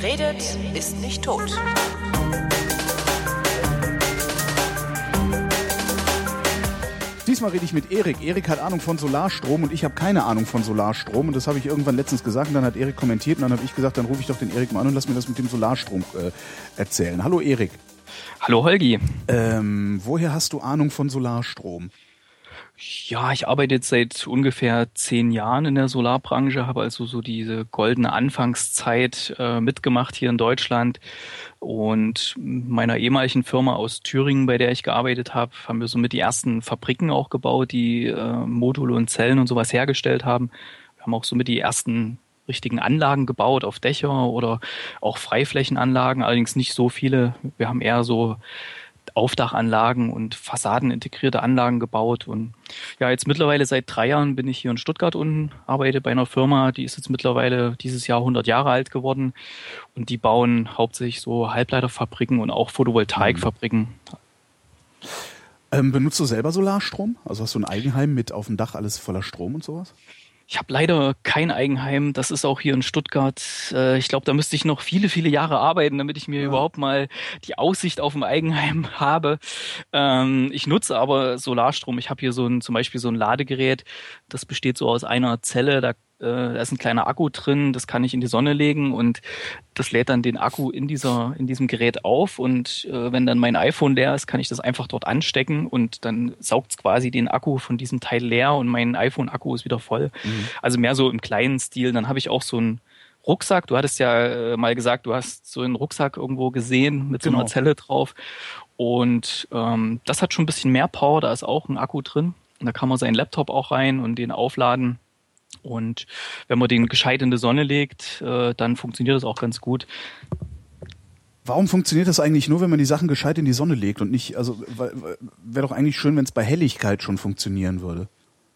Wer redet, ist nicht tot. Diesmal rede ich mit Erik. Erik hat Ahnung von Solarstrom und ich habe keine Ahnung von Solarstrom. Und das habe ich irgendwann letztens gesagt und dann hat Erik kommentiert und dann habe ich gesagt, dann rufe ich doch den Erik mal an und lass mir das mit dem Solarstrom äh, erzählen. Hallo Erik. Hallo Holgi. Ähm, woher hast du Ahnung von Solarstrom? Ja, ich arbeite jetzt seit ungefähr zehn Jahren in der Solarbranche, habe also so diese goldene Anfangszeit äh, mitgemacht hier in Deutschland. Und meiner ehemaligen Firma aus Thüringen, bei der ich gearbeitet habe, haben wir somit die ersten Fabriken auch gebaut, die äh, Module und Zellen und sowas hergestellt haben. Wir haben auch somit die ersten richtigen Anlagen gebaut auf Dächer oder auch Freiflächenanlagen, allerdings nicht so viele. Wir haben eher so Aufdachanlagen und fassadenintegrierte Anlagen gebaut. Und ja, jetzt mittlerweile seit drei Jahren bin ich hier in Stuttgart und arbeite bei einer Firma, die ist jetzt mittlerweile dieses Jahr 100 Jahre alt geworden. Und die bauen hauptsächlich so Halbleiterfabriken und auch Photovoltaikfabriken. Ähm, benutzt du selber Solarstrom? Also hast du ein Eigenheim mit auf dem Dach alles voller Strom und sowas? Ich habe leider kein Eigenheim. Das ist auch hier in Stuttgart. Äh, ich glaube, da müsste ich noch viele, viele Jahre arbeiten, damit ich mir ja. überhaupt mal die Aussicht auf ein Eigenheim habe. Ähm, ich nutze aber Solarstrom. Ich habe hier so ein, zum Beispiel so ein Ladegerät. Das besteht so aus einer Zelle. Da äh, da ist ein kleiner Akku drin, das kann ich in die Sonne legen und das lädt dann den Akku in dieser in diesem Gerät auf und äh, wenn dann mein iPhone leer ist, kann ich das einfach dort anstecken und dann saugt es quasi den Akku von diesem Teil leer und mein iPhone-Akku ist wieder voll. Mhm. Also mehr so im kleinen Stil. Dann habe ich auch so ein Rucksack. Du hattest ja äh, mal gesagt, du hast so einen Rucksack irgendwo gesehen mit genau. so einer genau. Zelle drauf. Und ähm, das hat schon ein bisschen mehr Power, da ist auch ein Akku drin. Und da kann man seinen Laptop auch rein und den aufladen. Und wenn man den gescheit in die Sonne legt, äh, dann funktioniert das auch ganz gut. Warum funktioniert das eigentlich nur, wenn man die Sachen gescheit in die Sonne legt und nicht, also wäre doch eigentlich schön, wenn es bei Helligkeit schon funktionieren würde.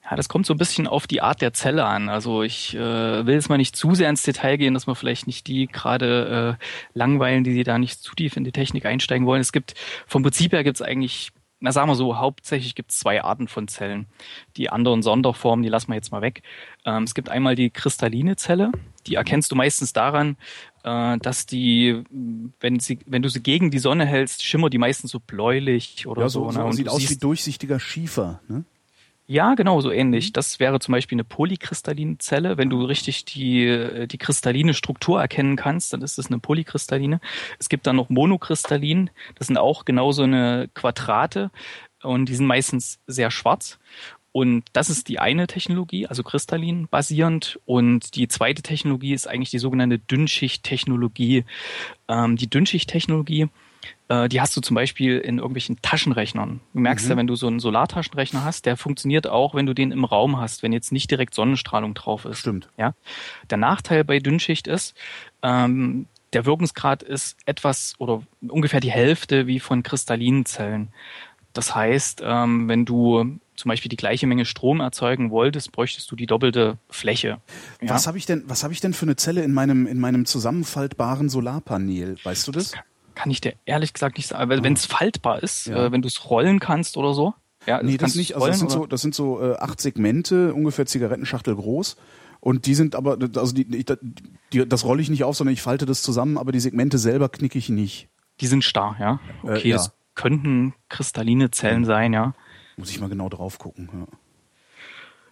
Ja, das kommt so ein bisschen auf die Art der Zelle an. Also ich äh, will jetzt mal nicht zu sehr ins Detail gehen, dass wir vielleicht nicht die gerade äh, langweilen, die da nicht zu tief in die Technik einsteigen wollen. Es gibt vom Prinzip her gibt es eigentlich na sagen wir so, hauptsächlich gibt es zwei Arten von Zellen. Die anderen Sonderformen, die lassen wir jetzt mal weg. Ähm, es gibt einmal die kristalline Zelle, die erkennst du meistens daran, äh, dass die, wenn sie, wenn du sie gegen die Sonne hältst, schimmert die meistens so bläulich oder ja, so. so, so ne? sieht aus wie durchsichtiger Schiefer. Ne? Ja, genau, so ähnlich. Mhm. Das wäre zum Beispiel eine polykristalline Zelle. Wenn du richtig die, die kristalline Struktur erkennen kannst, dann ist es eine polykristalline. Es gibt dann noch monokristallin. Das sind auch genauso eine Quadrate und die sind meistens sehr schwarz. Und das ist die eine Technologie, also kristallin basierend. Und die zweite Technologie ist eigentlich die sogenannte Dünnschicht-Technologie. Ähm, die Dünnschicht-Technologie äh, die hast du zum Beispiel in irgendwelchen Taschenrechnern. Du merkst mhm. ja, wenn du so einen Solartaschenrechner hast, der funktioniert auch, wenn du den im Raum hast, wenn jetzt nicht direkt Sonnenstrahlung drauf ist. Stimmt. Ja. Der Nachteil bei Dünnschicht ist, ähm, der Wirkungsgrad ist etwas oder ungefähr die Hälfte wie von kristallinen Zellen. Das heißt, ähm, wenn du zum Beispiel die gleiche Menge Strom erzeugen wolltest, bräuchtest du die doppelte Fläche. Ja? Was habe ich denn, was habe ich denn für eine Zelle in meinem in meinem zusammenfaltbaren Solarpanel? Weißt du das? das kann ich dir ehrlich gesagt nicht sagen. Wenn es faltbar ist, ja. äh, wenn du es rollen kannst oder so. Ja, nee, das nicht. Also das sind so, das sind so äh, acht Segmente, ungefähr Zigarettenschachtel groß. Und die sind aber, also die, die, die, das rolle ich nicht auf, sondern ich falte das zusammen, aber die Segmente selber knicke ich nicht. Die sind starr, ja. Äh, okay, äh, ja. das könnten kristalline Zellen sein, ja. Muss ich mal genau drauf gucken, ja.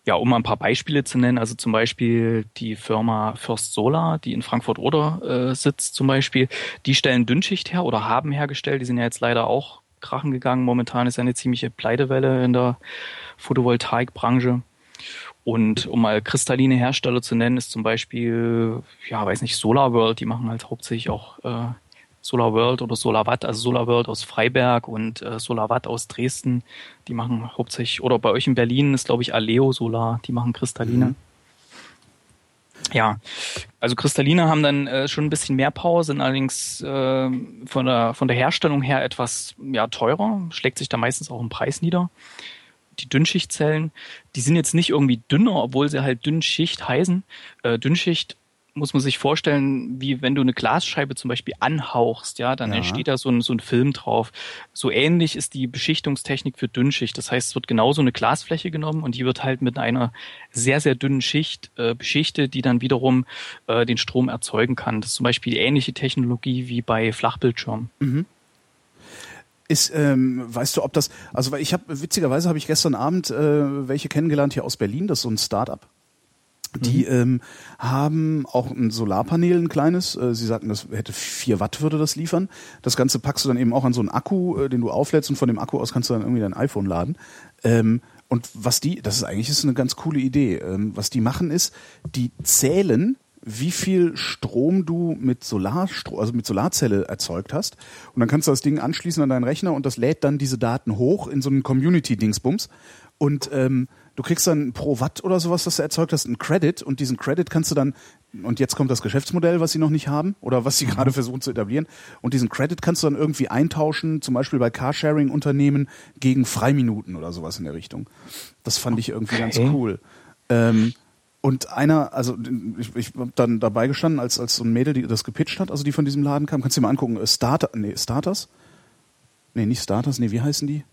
Ja, um mal ein paar Beispiele zu nennen, also zum Beispiel die Firma First Solar, die in Frankfurt-Oder äh, sitzt zum Beispiel, die stellen Dünnschicht her oder haben hergestellt, die sind ja jetzt leider auch krachen gegangen. Momentan ist eine ziemliche Pleitewelle in der Photovoltaikbranche. Und um mal kristalline Hersteller zu nennen, ist zum Beispiel, ja, weiß nicht, Solar World, die machen halt hauptsächlich auch äh, Solar World oder Solar Watt, also Solar World aus Freiberg und äh, Solar Watt aus Dresden. Die machen hauptsächlich, oder bei euch in Berlin ist, glaube ich, Aleo Solar, die machen Kristalline. Mhm. Ja, also Kristalline haben dann äh, schon ein bisschen mehr Power, sind allerdings äh, von, der, von der Herstellung her etwas ja, teurer, schlägt sich da meistens auch im Preis nieder. Die Dünnschichtzellen, die sind jetzt nicht irgendwie dünner, obwohl sie halt Dünnschicht heißen. Äh, Dünnschicht muss man sich vorstellen, wie wenn du eine Glasscheibe zum Beispiel anhauchst, ja, dann ja. entsteht da so ein, so ein Film drauf. So ähnlich ist die Beschichtungstechnik für Dünnschicht. Das heißt, es wird genauso eine Glasfläche genommen und die wird halt mit einer sehr, sehr dünnen Schicht äh, beschichtet, die dann wiederum äh, den Strom erzeugen kann. Das ist zum Beispiel die ähnliche Technologie wie bei Flachbildschirmen. Mhm. Ist, ähm, weißt du, ob das, also ich habe, witzigerweise habe ich gestern Abend äh, welche kennengelernt hier aus Berlin, das ist so ein Start-up die mhm. ähm, haben auch ein Solarpanel, ein kleines. Äh, sie sagten, das hätte vier Watt würde das liefern. Das Ganze packst du dann eben auch an so einen Akku, äh, den du auflädst und von dem Akku aus kannst du dann irgendwie dein iPhone laden. Ähm, und was die, das ist eigentlich ist eine ganz coole Idee. Ähm, was die machen ist, die zählen wie viel Strom du mit Solarstrom, also mit Solarzelle erzeugt hast. Und dann kannst du das Ding anschließen an deinen Rechner und das lädt dann diese Daten hoch in so einen Community-Dingsbums. Und ähm, du kriegst dann pro Watt oder sowas, was du erzeugt hast, einen Credit und diesen Credit kannst du dann, und jetzt kommt das Geschäftsmodell, was sie noch nicht haben oder was sie mhm. gerade versuchen zu etablieren, und diesen Credit kannst du dann irgendwie eintauschen, zum Beispiel bei Carsharing-Unternehmen gegen Freiminuten oder sowas in der Richtung. Das fand ich irgendwie okay. ganz cool. Ähm, und einer, also ich, ich habe dann dabei gestanden, als, als so ein Mädel, die das gepitcht hat, also die von diesem Laden kam, kannst du dir mal angucken, äh, Starter, nee, Starters? Nee, nicht Starters, nee, wie heißen die?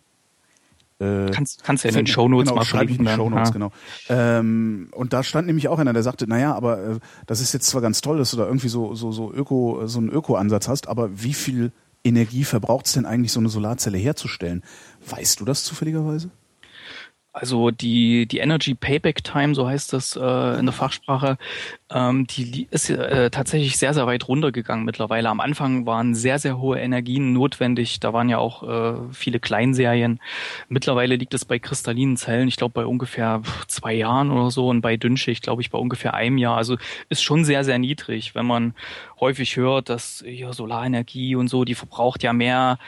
Äh, kannst, kannst ja in den Shownotes genau, mal schreibe ich in die Shownotes, ja. genau. Ähm, und da stand nämlich auch einer, der sagte, naja, aber äh, das ist jetzt zwar ganz toll, dass du da irgendwie so, so, so Öko, so einen Öko-Ansatz hast, aber wie viel Energie verbraucht es denn eigentlich, so eine Solarzelle herzustellen? Weißt du das zufälligerweise? Also die, die Energy Payback Time, so heißt das äh, in der Fachsprache, ähm, die ist äh, tatsächlich sehr, sehr weit runtergegangen mittlerweile. Am Anfang waren sehr, sehr hohe Energien notwendig. Da waren ja auch äh, viele Kleinserien. Mittlerweile liegt es bei kristallinen Zellen, ich glaube bei ungefähr zwei Jahren oder so und bei Dünnschicht, glaube ich, bei ungefähr einem Jahr. Also ist schon sehr, sehr niedrig, wenn man häufig hört, dass ja, Solarenergie und so, die verbraucht ja mehr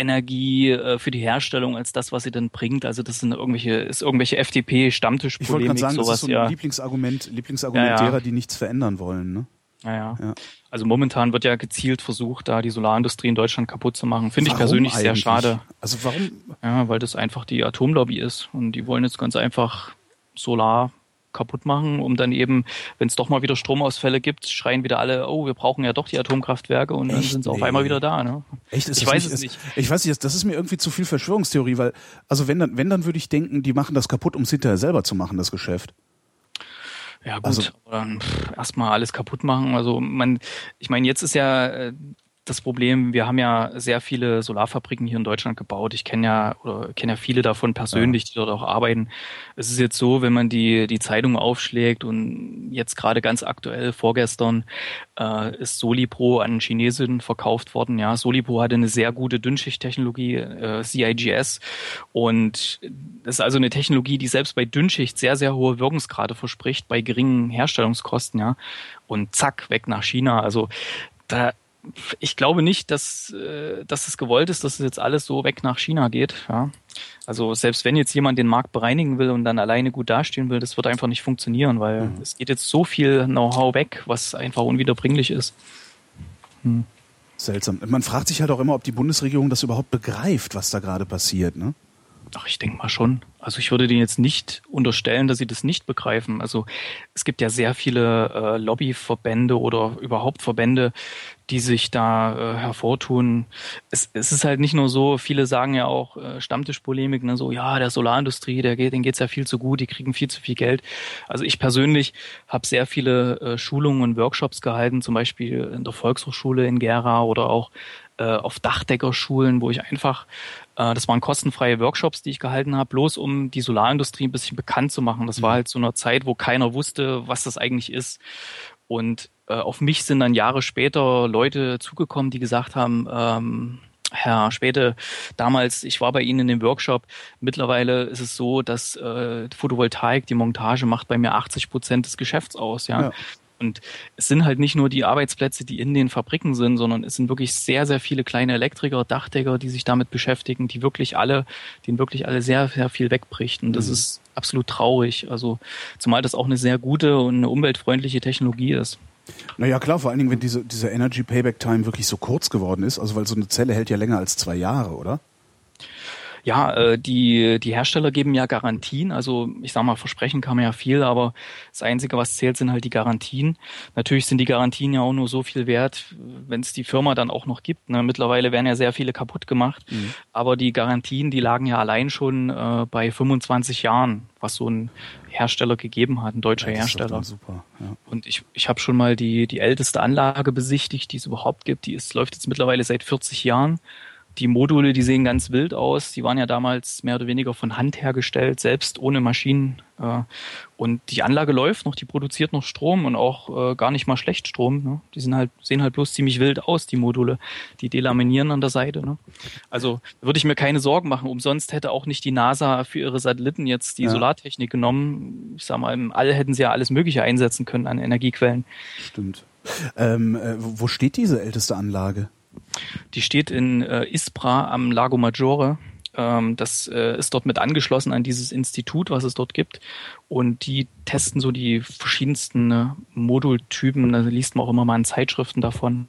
Energie äh, für die Herstellung als das, was sie dann bringt. Also das sind irgendwelche, ist irgendwelche FDP-Stammtischpolemik, Ich wollte gerade sagen, sowas, das ist so ein ja. Lieblingsargument, Lieblingsargument ja, ja. derer, die nichts verändern wollen. Ne? Ja, ja. Also momentan wird ja gezielt versucht, da die Solarindustrie in Deutschland kaputt zu machen. Finde ich persönlich eigentlich? sehr schade. Also warum? Ja, weil das einfach die Atomlobby ist und die wollen jetzt ganz einfach Solar kaputt machen, um dann eben, wenn es doch mal wieder Stromausfälle gibt, schreien wieder alle, oh, wir brauchen ja doch die Atomkraftwerke und Echt? dann sind sie auf einmal wieder da. Ne? Echt? Ist ich weiß nicht, es nicht. Ich weiß nicht, das ist mir irgendwie zu viel Verschwörungstheorie, weil, also wenn dann, wenn dann würde ich denken, die machen das kaputt, um es hinterher selber zu machen, das Geschäft. Ja gut, also, dann erstmal alles kaputt machen. Also man, ich meine, jetzt ist ja äh, das Problem, wir haben ja sehr viele Solarfabriken hier in Deutschland gebaut. Ich kenne ja oder kenne ja viele davon persönlich, die dort auch arbeiten. Es ist jetzt so, wenn man die die Zeitung aufschlägt und jetzt gerade ganz aktuell vorgestern äh, ist Solipro an Chinesen verkauft worden. Ja, Solipro hatte eine sehr gute Dünnschichttechnologie, äh, CIGS und das ist also eine Technologie, die selbst bei Dünnschicht sehr sehr hohe Wirkungsgrade verspricht bei geringen Herstellungskosten. Ja, und zack weg nach China. Also da ich glaube nicht, dass, äh, dass es gewollt ist, dass es jetzt alles so weg nach China geht. Ja. Also selbst wenn jetzt jemand den Markt bereinigen will und dann alleine gut dastehen will, das wird einfach nicht funktionieren, weil mhm. es geht jetzt so viel Know-how weg, was einfach unwiederbringlich ist. Hm. Seltsam. Man fragt sich halt auch immer, ob die Bundesregierung das überhaupt begreift, was da gerade passiert, ne? Ach, ich denke mal schon. Also ich würde denen jetzt nicht unterstellen, dass sie das nicht begreifen. Also es gibt ja sehr viele äh, Lobbyverbände oder überhaupt Verbände, die sich da äh, hervortun. Es, es ist halt nicht nur so, viele sagen ja auch äh, Stammtischpolemik, ne, so ja, der Solarindustrie, der geht, denen geht's ja viel zu gut, die kriegen viel zu viel Geld. Also ich persönlich habe sehr viele äh, Schulungen und Workshops gehalten, zum Beispiel in der Volkshochschule in Gera oder auch äh, auf Dachdeckerschulen, wo ich einfach das waren kostenfreie Workshops, die ich gehalten habe, bloß um die Solarindustrie ein bisschen bekannt zu machen. Das war mhm. halt so eine Zeit, wo keiner wusste, was das eigentlich ist. Und äh, auf mich sind dann Jahre später Leute zugekommen, die gesagt haben, ähm, Herr Späte, damals, ich war bei Ihnen in dem Workshop. Mittlerweile ist es so, dass äh, Photovoltaik, die Montage macht bei mir 80 Prozent des Geschäfts aus. Ja? ja. Und es sind halt nicht nur die Arbeitsplätze, die in den Fabriken sind, sondern es sind wirklich sehr, sehr viele kleine Elektriker, Dachdecker, die sich damit beschäftigen, die wirklich alle, denen wirklich alle sehr, sehr viel wegbricht. Und das mhm. ist absolut traurig. Also, zumal das auch eine sehr gute und eine umweltfreundliche Technologie ist. Naja, klar, vor allen Dingen, wenn diese, diese Energy Payback Time wirklich so kurz geworden ist, also weil so eine Zelle hält ja länger als zwei Jahre, oder? Ja, äh, die, die Hersteller geben ja Garantien. Also ich sag mal, versprechen kann man ja viel, aber das Einzige, was zählt, sind halt die Garantien. Natürlich sind die Garantien ja auch nur so viel wert, wenn es die Firma dann auch noch gibt. Ne? Mittlerweile werden ja sehr viele kaputt gemacht, mhm. aber die Garantien, die lagen ja allein schon äh, bei 25 Jahren, was so ein Hersteller gegeben hat, ein deutscher Hersteller. Super, ja. Und ich, ich habe schon mal die, die älteste Anlage besichtigt, die es überhaupt gibt. Die ist, läuft jetzt mittlerweile seit 40 Jahren die Module, die sehen ganz wild aus. Die waren ja damals mehr oder weniger von Hand hergestellt, selbst ohne Maschinen. Äh, und die Anlage läuft noch, die produziert noch Strom und auch äh, gar nicht mal schlecht Strom. Ne? Die sind halt, sehen halt bloß ziemlich wild aus, die Module. Die delaminieren an der Seite. Ne? Also würde ich mir keine Sorgen machen. Umsonst hätte auch nicht die NASA für ihre Satelliten jetzt die ja. Solartechnik genommen. Ich sag mal, im All hätten sie ja alles Mögliche einsetzen können an Energiequellen. Stimmt. Ähm, äh, wo steht diese älteste Anlage? Die steht in äh, Ispra am Lago Maggiore. Ähm, das äh, ist dort mit angeschlossen an dieses Institut, was es dort gibt. Und die testen so die verschiedensten äh, Modultypen. Da liest man auch immer mal in Zeitschriften davon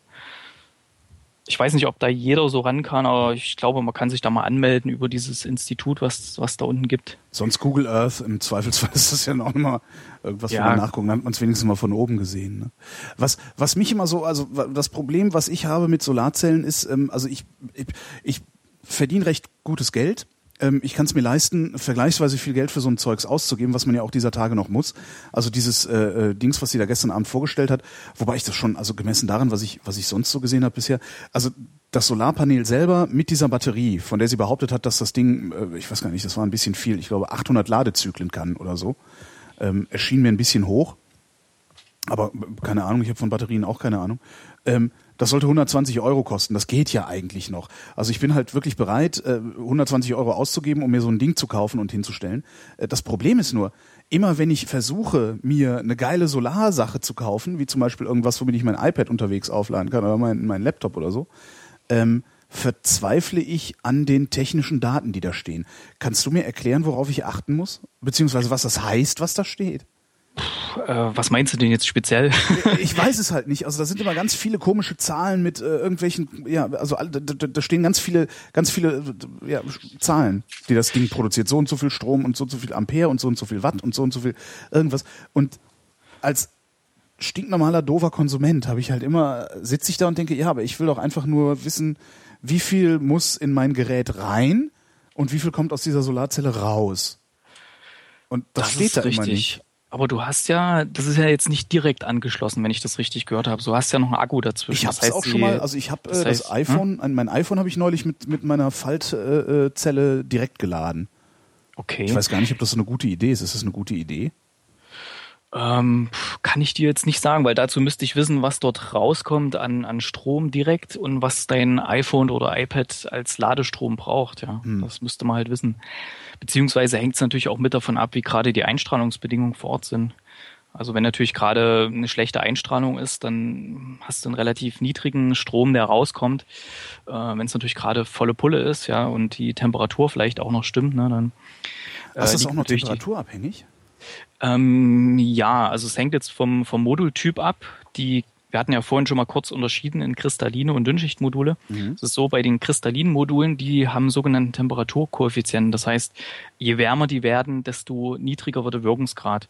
ich weiß nicht, ob da jeder so ran kann, aber ich glaube, man kann sich da mal anmelden über dieses Institut, was was da unten gibt. Sonst Google Earth, im Zweifelsfall ist das ja noch mal irgendwas, ja. nachgucken, dann hat man es wenigstens mal von oben gesehen. Ne? Was, was mich immer so, also das Problem, was ich habe mit Solarzellen ist, ähm, also ich, ich, ich verdiene recht gutes Geld ich kann es mir leisten, vergleichsweise viel Geld für so ein Zeugs auszugeben, was man ja auch dieser Tage noch muss. Also dieses äh, äh, Dings, was sie da gestern Abend vorgestellt hat, wobei ich das schon, also gemessen daran, was ich, was ich sonst so gesehen habe bisher, also das Solarpanel selber mit dieser Batterie, von der sie behauptet hat, dass das Ding, äh, ich weiß gar nicht, das war ein bisschen viel, ich glaube 800 Ladezyklen kann oder so, ähm, erschien mir ein bisschen hoch. Aber äh, keine Ahnung, ich habe von Batterien auch keine Ahnung. Ähm, das sollte 120 Euro kosten. Das geht ja eigentlich noch. Also ich bin halt wirklich bereit, 120 äh, Euro auszugeben, um mir so ein Ding zu kaufen und hinzustellen. Äh, das Problem ist nur, immer wenn ich versuche, mir eine geile Solarsache zu kaufen, wie zum Beispiel irgendwas, womit ich mein iPad unterwegs aufladen kann oder mein, mein Laptop oder so, ähm, verzweifle ich an den technischen Daten, die da stehen. Kannst du mir erklären, worauf ich achten muss? Beziehungsweise was das heißt, was da steht? Äh, was meinst du denn jetzt speziell? ich weiß es halt nicht. Also da sind immer ganz viele komische Zahlen mit äh, irgendwelchen, ja, also da, da, da stehen ganz viele, ganz viele ja, Zahlen, die das Ding produziert. So und so viel Strom und so und so viel Ampere und so und so viel Watt und so und so viel irgendwas. Und als stinknormaler, doofer Konsument habe ich halt immer, sitze ich da und denke, ja, aber ich will doch einfach nur wissen, wie viel muss in mein Gerät rein und wie viel kommt aus dieser Solarzelle raus. Und das, das steht da richtig. immer nicht. Aber du hast ja, das ist ja jetzt nicht direkt angeschlossen, wenn ich das richtig gehört habe. Du hast ja noch einen Akku dazwischen. Ich habe es auch schon mal, also ich habe äh, das, heißt, iPhone, hm? mein iPhone habe ich neulich mit mit meiner Faltzelle äh, direkt geladen. Okay. Ich weiß gar nicht, ob das so eine gute Idee ist. Ist das eine gute Idee? Ähm, kann ich dir jetzt nicht sagen, weil dazu müsste ich wissen, was dort rauskommt an, an Strom direkt und was dein iPhone oder iPad als Ladestrom braucht. Ja, hm. das müsste man halt wissen. Beziehungsweise hängt es natürlich auch mit davon ab, wie gerade die Einstrahlungsbedingungen vor Ort sind. Also wenn natürlich gerade eine schlechte Einstrahlung ist, dann hast du einen relativ niedrigen Strom, der rauskommt. Äh, wenn es natürlich gerade volle Pulle ist, ja, und die Temperatur vielleicht auch noch stimmt, ne, dann. Äh, ist das auch noch temperaturabhängig? Ähm, ja, also es hängt jetzt vom, vom Modultyp ab. Die, wir hatten ja vorhin schon mal kurz unterschieden in kristalline und Dünnschichtmodule. Mhm. Es ist so, bei den kristallinen Modulen, die haben sogenannten Temperaturkoeffizienten. Das heißt, je wärmer die werden, desto niedriger wird der Wirkungsgrad.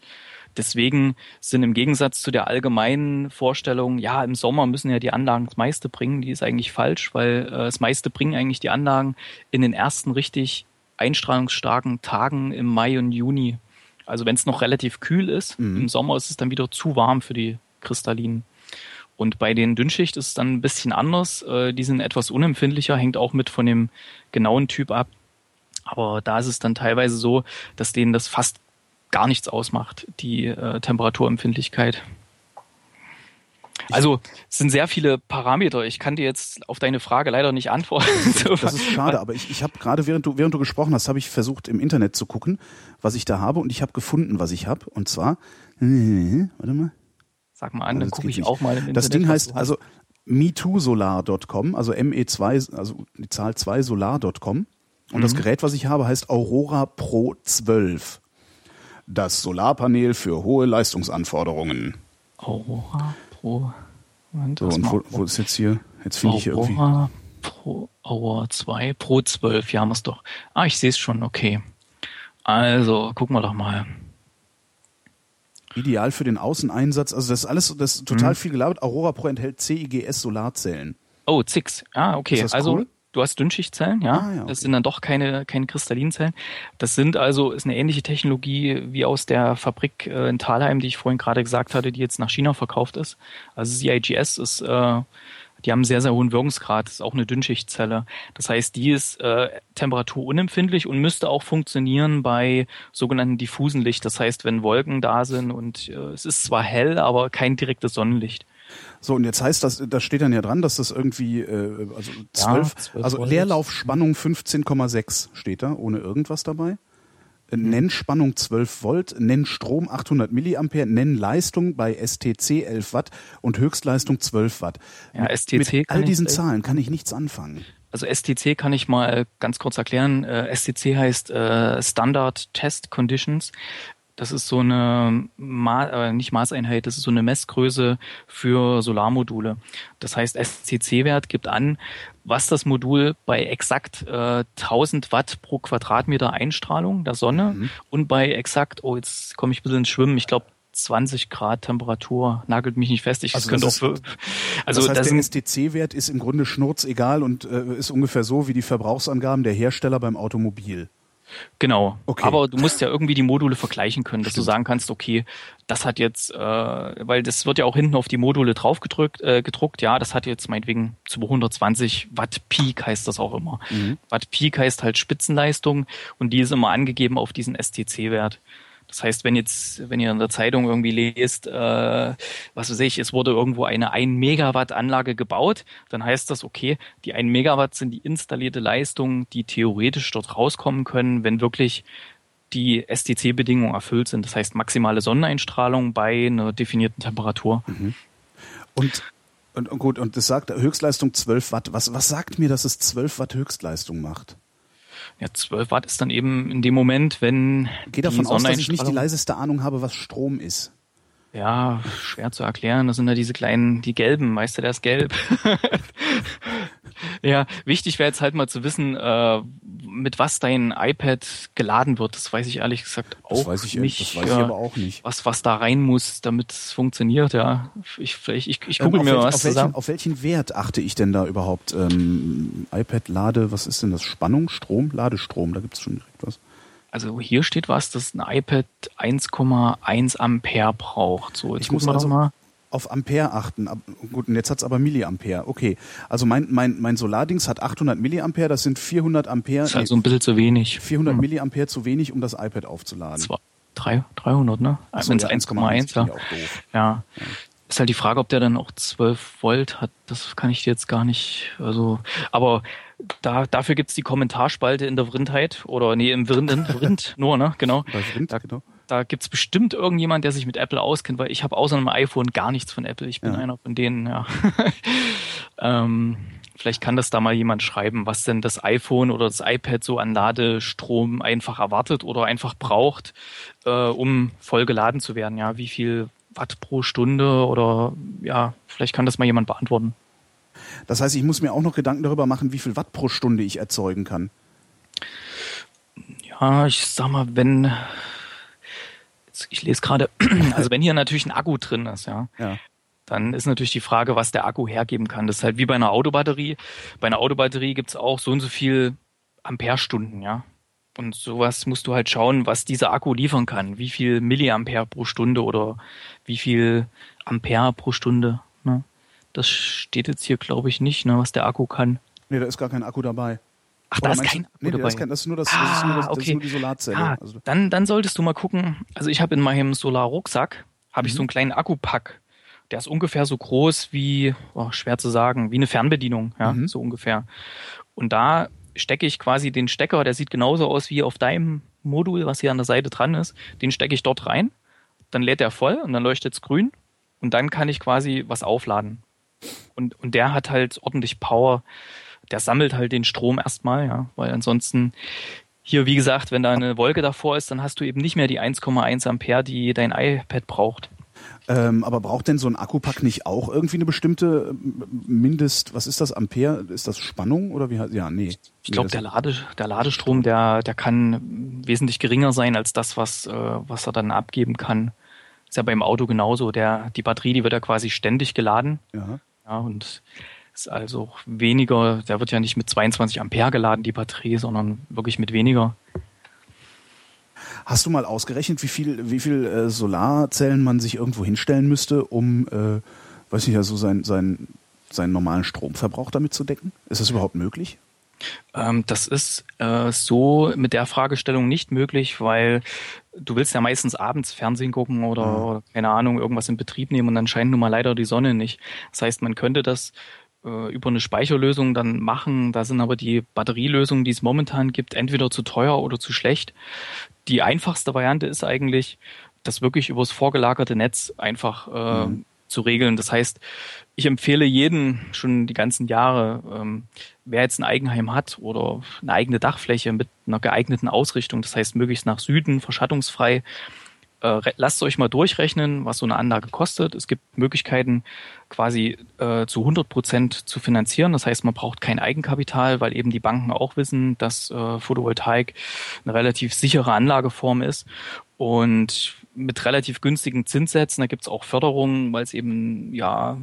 Deswegen sind im Gegensatz zu der allgemeinen Vorstellung, ja, im Sommer müssen ja die Anlagen das meiste bringen, die ist eigentlich falsch, weil äh, das meiste bringen eigentlich die Anlagen in den ersten richtig einstrahlungsstarken Tagen im Mai und Juni. Also wenn es noch relativ kühl ist, mhm. im Sommer ist es dann wieder zu warm für die Kristallinen. Und bei den Dünnschicht ist es dann ein bisschen anders. Äh, die sind etwas unempfindlicher, hängt auch mit von dem genauen Typ ab. Aber da ist es dann teilweise so, dass denen das fast gar nichts ausmacht, die äh, Temperaturempfindlichkeit. Also es sind sehr viele Parameter. Ich kann dir jetzt auf deine Frage leider nicht antworten. Das ist schade, aber ich, ich habe gerade, während du, während du gesprochen hast, habe ich versucht im Internet zu gucken, was ich da habe und ich habe gefunden, was ich habe. Und zwar, warte mal. Sag mal an, also dann gucke ich nicht. auch mal im Internet. Das Ding heißt also me2solar.com, also ME2, also die Zahl 2 solar.com. Und mhm. das Gerät, was ich habe, heißt Aurora Pro 12. Das Solarpanel für hohe Leistungsanforderungen. Aurora Pro. Und, so, und wo, wo ist jetzt hier? Jetzt finde ich hier irgendwie. Pro Hour 2, Pro 12, ja, haben wir es doch. Ah, ich sehe es schon, okay. Also, gucken wir doch mal. Ideal für den Außeneinsatz, also das ist alles, das ist total mhm. viel gelabert. Aurora Pro enthält CIGS Solarzellen. Oh, ZIX. Ah, okay. also cool? Du hast Dünnschichtzellen, ja. Ah, ja okay. Das sind dann doch keine, keine Kristallinzellen. Das sind also, ist eine ähnliche Technologie wie aus der Fabrik äh, in Thalheim, die ich vorhin gerade gesagt hatte, die jetzt nach China verkauft ist. Also CIGS ist, äh, die haben einen sehr, sehr hohen Wirkungsgrad, das ist auch eine Dünnschichtzelle. Das heißt, die ist äh, temperaturunempfindlich und müsste auch funktionieren bei sogenannten diffusen Licht. Das heißt, wenn Wolken da sind und äh, es ist zwar hell, aber kein direktes Sonnenlicht. So, und jetzt heißt das, da steht dann ja dran, dass das irgendwie, äh, also 12, ja, also Leerlaufspannung 15,6 steht da, ohne irgendwas dabei. Mhm. Nennspannung 12 Volt, Nennstrom 800 Milliampere, Nennleistung bei STC 11 Watt und Höchstleistung 12 Watt. Ja, STC mit all diesen Zahlen kann ich nichts anfangen. Also STC kann ich mal ganz kurz erklären. Äh, STC heißt äh, Standard Test Conditions. Das ist so eine, Ma äh, nicht Maßeinheit, das ist so eine Messgröße für Solarmodule. Das heißt, SCC-Wert gibt an, was das Modul bei exakt äh, 1000 Watt pro Quadratmeter Einstrahlung der Sonne mhm. und bei exakt, oh, jetzt komme ich ein bisschen ins Schwimmen, ich glaube 20 Grad Temperatur, nagelt mich nicht fest. Ich also könnte auch für, also das heißt, der STC-Wert ist im Grunde schnurzegal und äh, ist ungefähr so wie die Verbrauchsangaben der Hersteller beim Automobil. Genau. Okay. Aber du musst ja irgendwie die Module vergleichen können, dass Stimmt. du sagen kannst, okay, das hat jetzt, äh, weil das wird ja auch hinten auf die Module drauf gedrückt, äh, gedruckt, ja, das hat jetzt meinetwegen 220 Watt Peak heißt das auch immer. Mhm. Watt Peak heißt halt Spitzenleistung und die ist immer angegeben auf diesen STC-Wert. Das heißt, wenn jetzt, wenn ihr in der Zeitung irgendwie lest, äh, was weiß ich, es wurde irgendwo eine 1 Megawatt Anlage gebaut, dann heißt das, okay, die 1 Megawatt sind die installierte Leistung, die theoretisch dort rauskommen können, wenn wirklich die STC-Bedingungen erfüllt sind. Das heißt maximale Sonneneinstrahlung bei einer definierten Temperatur. Mhm. Und und, und gut, und das sagt Höchstleistung 12 Watt. Was, was sagt mir, dass es 12 Watt Höchstleistung macht? Ja, 12 Watt ist dann eben in dem Moment, wenn. Geh davon aus, dass ich nicht die leiseste Ahnung habe, was Strom ist. Ja, schwer zu erklären. Das sind ja diese kleinen, die gelben, weißt du, der ist gelb. ja, wichtig wäre jetzt halt mal zu wissen, äh, mit was dein iPad geladen wird. Das weiß ich ehrlich gesagt auch das weiß ich, nicht. Das weiß ich aber auch nicht. Was, was da rein muss, damit es funktioniert, ja. Ich, vielleicht, ich, ich gucke ähm, mir welch, was auf welchen, auf welchen Wert achte ich denn da überhaupt? Ähm, iPad Lade, was ist denn das? Spannung, Strom, Ladestrom, da gibt es schon direkt was. Also hier steht was, dass ein iPad 1,1 Ampere braucht. So, jetzt ich muss also mal auf Ampere achten. Gut, und jetzt hat's aber Milliampere. Okay, also mein, mein, mein Solardings hat 800 Milliampere, das sind 400 Ampere. Das ist also ein bisschen zu wenig. 400 hm. Milliampere zu wenig, um das iPad aufzuladen. Zwei, drei, 300, ne? Wenn es ja, 1,1 ja. ja. Ist halt die Frage, ob der dann auch 12 Volt hat. Das kann ich dir jetzt gar nicht, also, aber da, dafür gibt's die Kommentarspalte in der Vrindheit oder nee, im Vrind, Vrind nur, ne? Genau. Bei Vrind, da, genau. Da gibt's bestimmt irgendjemand, der sich mit Apple auskennt, weil ich habe außer einem iPhone gar nichts von Apple. Ich bin ja. einer von denen, ja. ähm, vielleicht kann das da mal jemand schreiben, was denn das iPhone oder das iPad so an Ladestrom einfach erwartet oder einfach braucht, äh, um voll geladen zu werden. Ja, wie viel Watt pro Stunde oder ja, vielleicht kann das mal jemand beantworten. Das heißt, ich muss mir auch noch Gedanken darüber machen, wie viel Watt pro Stunde ich erzeugen kann. Ja, ich sag mal, wenn ich lese gerade, also wenn hier natürlich ein Akku drin ist, ja, ja, dann ist natürlich die Frage, was der Akku hergeben kann. Das ist halt wie bei einer Autobatterie. Bei einer Autobatterie gibt es auch so und so viel Amperestunden, ja. Und sowas musst du halt schauen, was dieser Akku liefern kann. Wie viel Milliampere pro Stunde oder wie viel Ampere pro Stunde. Ne? Das steht jetzt hier, glaube ich, nicht, ne, was der Akku kann. Nee, da ist gar kein Akku dabei. Ach, da ist kein Akku nee, dabei. ist kein, das ist nur das, ah, das, ist nur das, okay. das ist nur die Solarzelle. Ah, also. dann, dann solltest du mal gucken. Also ich habe in meinem Solarrucksack habe ich mhm. so einen kleinen Akkupack. Der ist ungefähr so groß wie, oh, schwer zu sagen, wie eine Fernbedienung, ja, mhm. so ungefähr. Und da stecke ich quasi den Stecker, der sieht genauso aus wie auf deinem Modul, was hier an der Seite dran ist. Den stecke ich dort rein, dann lädt er voll und dann leuchtet es grün und dann kann ich quasi was aufladen. Und, und der hat halt ordentlich Power. Der sammelt halt den Strom erstmal, ja, weil ansonsten hier, wie gesagt, wenn da eine Wolke davor ist, dann hast du eben nicht mehr die 1,1 Ampere, die dein iPad braucht. Ähm, aber braucht denn so ein Akkupack nicht auch irgendwie eine bestimmte Mindest, was ist das, Ampere? Ist das Spannung oder wie Ja, nee. Ich glaube, der, Lade, der Ladestrom, der, der kann wesentlich geringer sein als das, was, äh, was er dann abgeben kann. Ist ja beim Auto genauso. Der, die Batterie, die wird ja quasi ständig geladen. Ja. ja und ist also weniger, der wird ja nicht mit 22 Ampere geladen, die Batterie, sondern wirklich mit weniger. Hast du mal ausgerechnet, wie viel, wie viel äh, Solarzellen man sich irgendwo hinstellen müsste, um, äh, weiß ich ja, so sein, sein, seinen normalen Stromverbrauch damit zu decken? Ist das überhaupt möglich? Ähm, das ist äh, so mit der Fragestellung nicht möglich, weil du willst ja meistens abends Fernsehen gucken oder, ja. oder keine Ahnung, irgendwas in Betrieb nehmen und dann scheint nun mal leider die Sonne nicht. Das heißt, man könnte das äh, über eine Speicherlösung dann machen. Da sind aber die Batterielösungen, die es momentan gibt, entweder zu teuer oder zu schlecht. Die einfachste Variante ist eigentlich, das wirklich übers vorgelagerte Netz einfach äh, mhm. zu regeln. Das heißt, ich empfehle jeden schon die ganzen Jahre, ähm, wer jetzt ein Eigenheim hat oder eine eigene Dachfläche mit einer geeigneten Ausrichtung, das heißt möglichst nach Süden, verschattungsfrei, äh, lasst euch mal durchrechnen, was so eine Anlage kostet. Es gibt Möglichkeiten, quasi äh, zu 100 Prozent zu finanzieren. Das heißt, man braucht kein Eigenkapital, weil eben die Banken auch wissen, dass äh, Photovoltaik eine relativ sichere Anlageform ist. Und mit relativ günstigen Zinssätzen, da gibt's auch Förderungen, weil es eben ja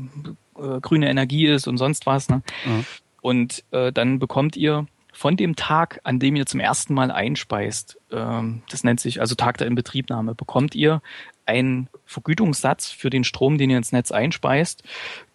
äh, grüne Energie ist und sonst was. Ne? Mhm. Und äh, dann bekommt ihr von dem Tag, an dem ihr zum ersten Mal einspeist, ähm, das nennt sich also Tag der Inbetriebnahme, bekommt ihr einen Vergütungssatz für den Strom, den ihr ins Netz einspeist,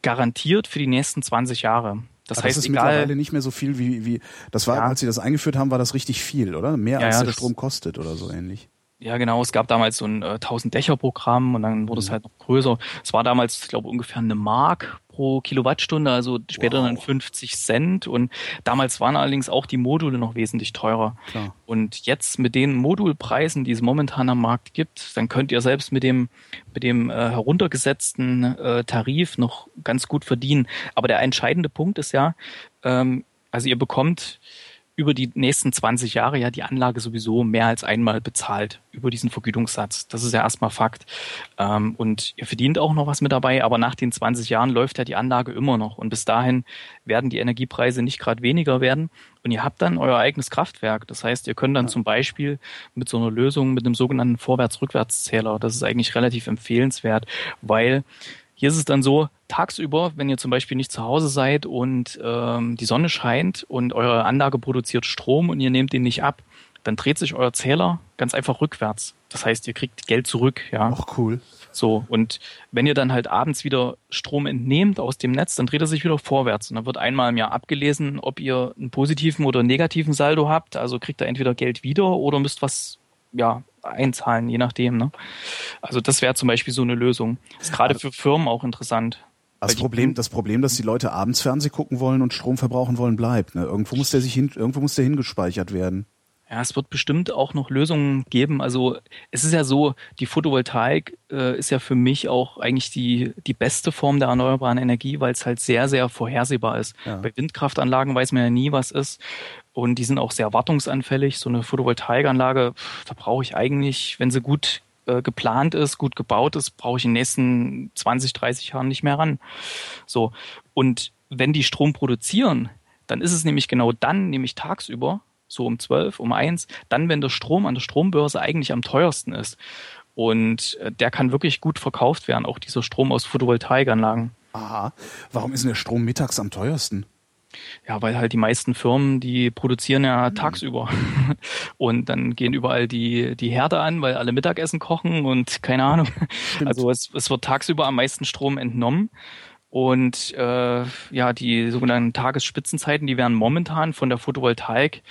garantiert für die nächsten 20 Jahre. Das Aber heißt, das ist egal, mittlerweile nicht mehr so viel wie, wie das war, ja. als sie das eingeführt haben, war das richtig viel, oder? Mehr ja, als ja, der Strom kostet oder so ähnlich. Ja, genau. Es gab damals so ein äh, 1000-Dächer-Programm und dann wurde mhm. es halt noch größer. Es war damals, ich glaube, ungefähr eine Mark pro Kilowattstunde, also später wow. dann 50 Cent. Und damals waren allerdings auch die Module noch wesentlich teurer. Klar. Und jetzt mit den Modulpreisen, die es momentan am Markt gibt, dann könnt ihr selbst mit dem, mit dem äh, heruntergesetzten äh, Tarif noch ganz gut verdienen. Aber der entscheidende Punkt ist ja, ähm, also ihr bekommt über die nächsten 20 Jahre ja die Anlage sowieso mehr als einmal bezahlt über diesen Vergütungssatz. Das ist ja erstmal Fakt. Ähm, und ihr verdient auch noch was mit dabei, aber nach den 20 Jahren läuft ja die Anlage immer noch. Und bis dahin werden die Energiepreise nicht gerade weniger werden. Und ihr habt dann euer eigenes Kraftwerk. Das heißt, ihr könnt dann zum Beispiel mit so einer Lösung, mit einem sogenannten Vorwärts-Rückwärts-Zähler, das ist eigentlich relativ empfehlenswert, weil hier ist es dann so, tagsüber, wenn ihr zum Beispiel nicht zu Hause seid und ähm, die Sonne scheint und eure Anlage produziert Strom und ihr nehmt den nicht ab, dann dreht sich euer Zähler ganz einfach rückwärts. Das heißt, ihr kriegt Geld zurück, ja. Ach cool. So, und wenn ihr dann halt abends wieder Strom entnehmt aus dem Netz, dann dreht er sich wieder vorwärts. Und dann wird einmal im Jahr abgelesen, ob ihr einen positiven oder einen negativen Saldo habt. Also kriegt ihr entweder Geld wieder oder müsst was ja, einzahlen, je nachdem. Ne? Also das wäre zum Beispiel so eine Lösung. Ist gerade für Firmen auch interessant. Das Problem, das Problem, dass die Leute abends Fernseh gucken wollen und Strom verbrauchen wollen, bleibt. Ne? Irgendwo muss der sich hin, irgendwo muss der hingespeichert werden. Ja, es wird bestimmt auch noch Lösungen geben. Also es ist ja so, die Photovoltaik äh, ist ja für mich auch eigentlich die, die beste Form der erneuerbaren Energie, weil es halt sehr, sehr vorhersehbar ist. Ja. Bei Windkraftanlagen weiß man ja nie, was ist. Und die sind auch sehr wartungsanfällig. So eine Photovoltaikanlage, da brauche ich eigentlich, wenn sie gut äh, geplant ist, gut gebaut ist, brauche ich in den nächsten 20, 30 Jahren nicht mehr ran. So. Und wenn die Strom produzieren, dann ist es nämlich genau dann, nämlich tagsüber, so um 12, um 1, dann, wenn der Strom an der Strombörse eigentlich am teuersten ist. Und äh, der kann wirklich gut verkauft werden, auch dieser Strom aus Photovoltaikanlagen. Aha. Warum ist denn der Strom mittags am teuersten? Ja, weil halt die meisten Firmen, die produzieren ja mhm. tagsüber. Und dann gehen überall die, die Herde an, weil alle Mittagessen kochen und keine Ahnung. Stimmt. Also es, es wird tagsüber am meisten Strom entnommen. Und äh, ja, die sogenannten Tagesspitzenzeiten, die werden momentan von der Photovoltaik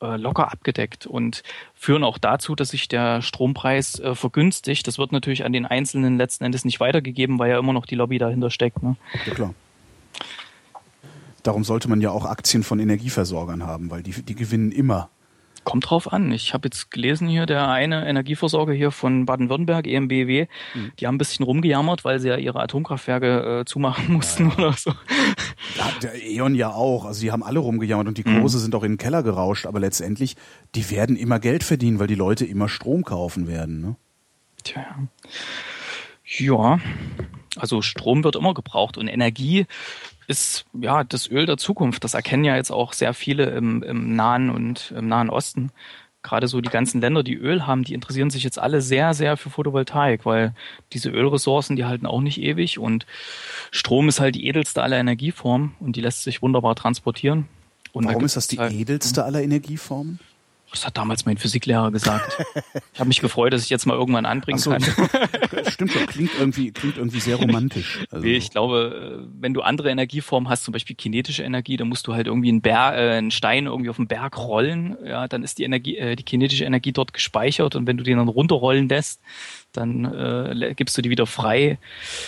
äh, locker abgedeckt und führen auch dazu, dass sich der Strompreis äh, vergünstigt. Das wird natürlich an den Einzelnen letzten Endes nicht weitergegeben, weil ja immer noch die Lobby dahinter steckt. Ne? Ja, klar. Darum sollte man ja auch Aktien von Energieversorgern haben, weil die, die gewinnen immer. Kommt drauf an. Ich habe jetzt gelesen hier, der eine Energieversorger hier von Baden-Württemberg, EMBW, mhm. die haben ein bisschen rumgejammert, weil sie ja ihre Atomkraftwerke äh, zumachen mussten ja. oder so. Ja, der E.ON ja auch. Also die haben alle rumgejammert und die mhm. Kurse mhm. sind auch in den Keller gerauscht, aber letztendlich, die werden immer Geld verdienen, weil die Leute immer Strom kaufen werden. Ne? Tja. Ja, also Strom wird immer gebraucht und Energie ist ja das Öl der Zukunft. Das erkennen ja jetzt auch sehr viele im, im Nahen und im Nahen Osten. Gerade so die ganzen Länder, die Öl haben, die interessieren sich jetzt alle sehr, sehr für Photovoltaik, weil diese Ölressourcen, die halten auch nicht ewig und Strom ist halt die edelste aller Energieformen und die lässt sich wunderbar transportieren. Und Warum da ist das die halt, edelste aller Energieformen? Das hat damals mein Physiklehrer gesagt. Ich habe mich gefreut, dass ich jetzt mal irgendwann anbringen so, kann. Stimmt klingt irgendwie, klingt irgendwie sehr romantisch. Also. Ich glaube, wenn du andere Energieformen hast, zum Beispiel kinetische Energie, dann musst du halt irgendwie einen, Berg, äh, einen Stein irgendwie auf den Berg rollen. Ja, dann ist die Energie, äh, die kinetische Energie dort gespeichert und wenn du den dann runterrollen lässt, dann äh, gibst du die wieder frei.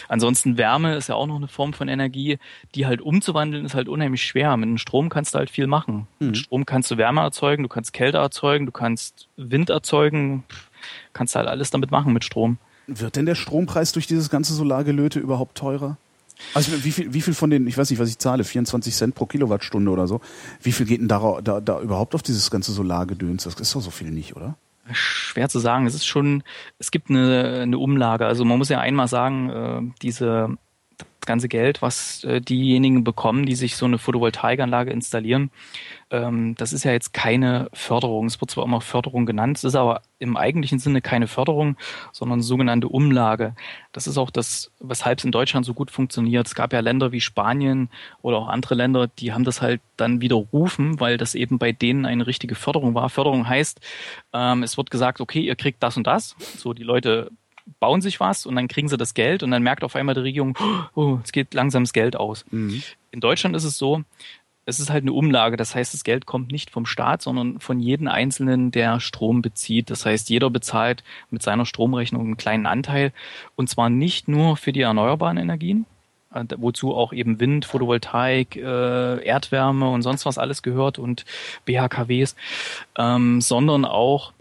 Ansonsten Wärme ist ja auch noch eine Form von Energie, die halt umzuwandeln ist halt unheimlich schwer. Mit Strom kannst du halt viel machen. Mhm. Mit Strom kannst du Wärme erzeugen, du kannst Kälte erzeugen, du kannst Wind erzeugen, kannst halt alles damit machen mit Strom. Wird denn der Strompreis durch dieses ganze Solargelöte überhaupt teurer? Also wie viel, wie viel von den, ich weiß nicht, was ich zahle, 24 Cent pro Kilowattstunde oder so, wie viel geht denn da, da, da überhaupt auf dieses ganze Solargedöns? Das ist doch so viel nicht, oder? Schwer zu sagen. Es ist schon, es gibt eine, eine Umlage. Also man muss ja einmal sagen, äh, diese das ganze Geld, was äh, diejenigen bekommen, die sich so eine Photovoltaikanlage installieren, ähm, das ist ja jetzt keine Förderung. Es wird zwar immer Förderung genannt, es ist aber im eigentlichen Sinne keine Förderung, sondern sogenannte Umlage. Das ist auch das, weshalb es in Deutschland so gut funktioniert. Es gab ja Länder wie Spanien oder auch andere Länder, die haben das halt dann widerrufen, weil das eben bei denen eine richtige Förderung war. Förderung heißt, ähm, es wird gesagt, okay, ihr kriegt das und das. So, die Leute bauen sich was und dann kriegen sie das Geld und dann merkt auf einmal die Regierung, oh, es geht langsam das Geld aus. Mhm. In Deutschland ist es so, es ist halt eine Umlage. Das heißt, das Geld kommt nicht vom Staat, sondern von jedem Einzelnen, der Strom bezieht. Das heißt, jeder bezahlt mit seiner Stromrechnung einen kleinen Anteil. Und zwar nicht nur für die erneuerbaren Energien, äh, wozu auch eben Wind, Photovoltaik, äh, Erdwärme und sonst was alles gehört und BHKWs, ähm, sondern auch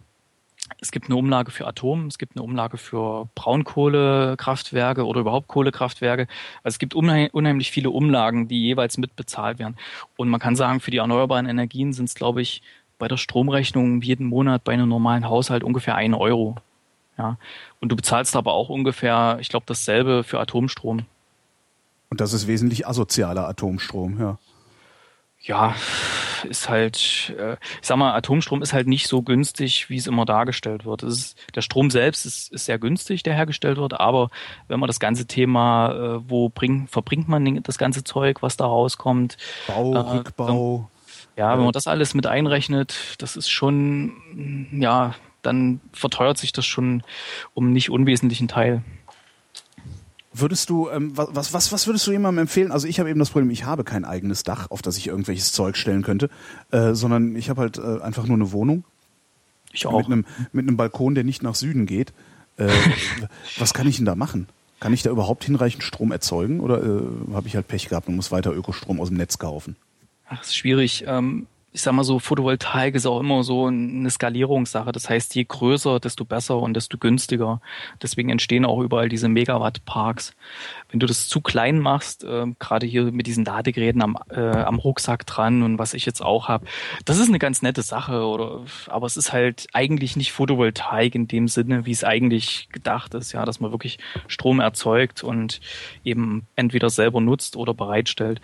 es gibt eine Umlage für Atom, es gibt eine Umlage für Braunkohlekraftwerke oder überhaupt Kohlekraftwerke. Also es gibt unheimlich viele Umlagen, die jeweils mitbezahlt werden. Und man kann sagen, für die erneuerbaren Energien sind es, glaube ich, bei der Stromrechnung jeden Monat bei einem normalen Haushalt ungefähr ein Euro. Ja. Und du bezahlst aber auch ungefähr, ich glaube, dasselbe für Atomstrom. Und das ist wesentlich asozialer Atomstrom, ja ja, ist halt, äh, ich sag mal, Atomstrom ist halt nicht so günstig, wie es immer dargestellt wird. Ist, der Strom selbst ist, ist sehr günstig, der hergestellt wird, aber wenn man das ganze Thema, äh, wo bring, verbringt man das ganze Zeug, was da rauskommt? Bau, äh, Rückbau. Ja, wenn man das alles mit einrechnet, das ist schon, ja, dann verteuert sich das schon um nicht unwesentlichen Teil. Würdest du, ähm, was, was, was würdest du jemandem empfehlen? Also ich habe eben das Problem, ich habe kein eigenes Dach, auf das ich irgendwelches Zeug stellen könnte, äh, sondern ich habe halt äh, einfach nur eine Wohnung. Ich auch. Mit einem, mit einem Balkon, der nicht nach Süden geht. Äh, was kann ich denn da machen? Kann ich da überhaupt hinreichend Strom erzeugen oder äh, habe ich halt Pech gehabt und muss weiter Ökostrom aus dem Netz kaufen? Ach, ist schwierig. Ähm, ich sag mal so, Photovoltaik ist auch immer so eine Skalierungssache. Das heißt, je größer, desto besser und desto günstiger. Deswegen entstehen auch überall diese Megawatt-Parks. Wenn du das zu klein machst, äh, gerade hier mit diesen Ladegeräten am, äh, am Rucksack dran und was ich jetzt auch habe, das ist eine ganz nette Sache, oder aber es ist halt eigentlich nicht Photovoltaik in dem Sinne, wie es eigentlich gedacht ist, ja, dass man wirklich Strom erzeugt und eben entweder selber nutzt oder bereitstellt.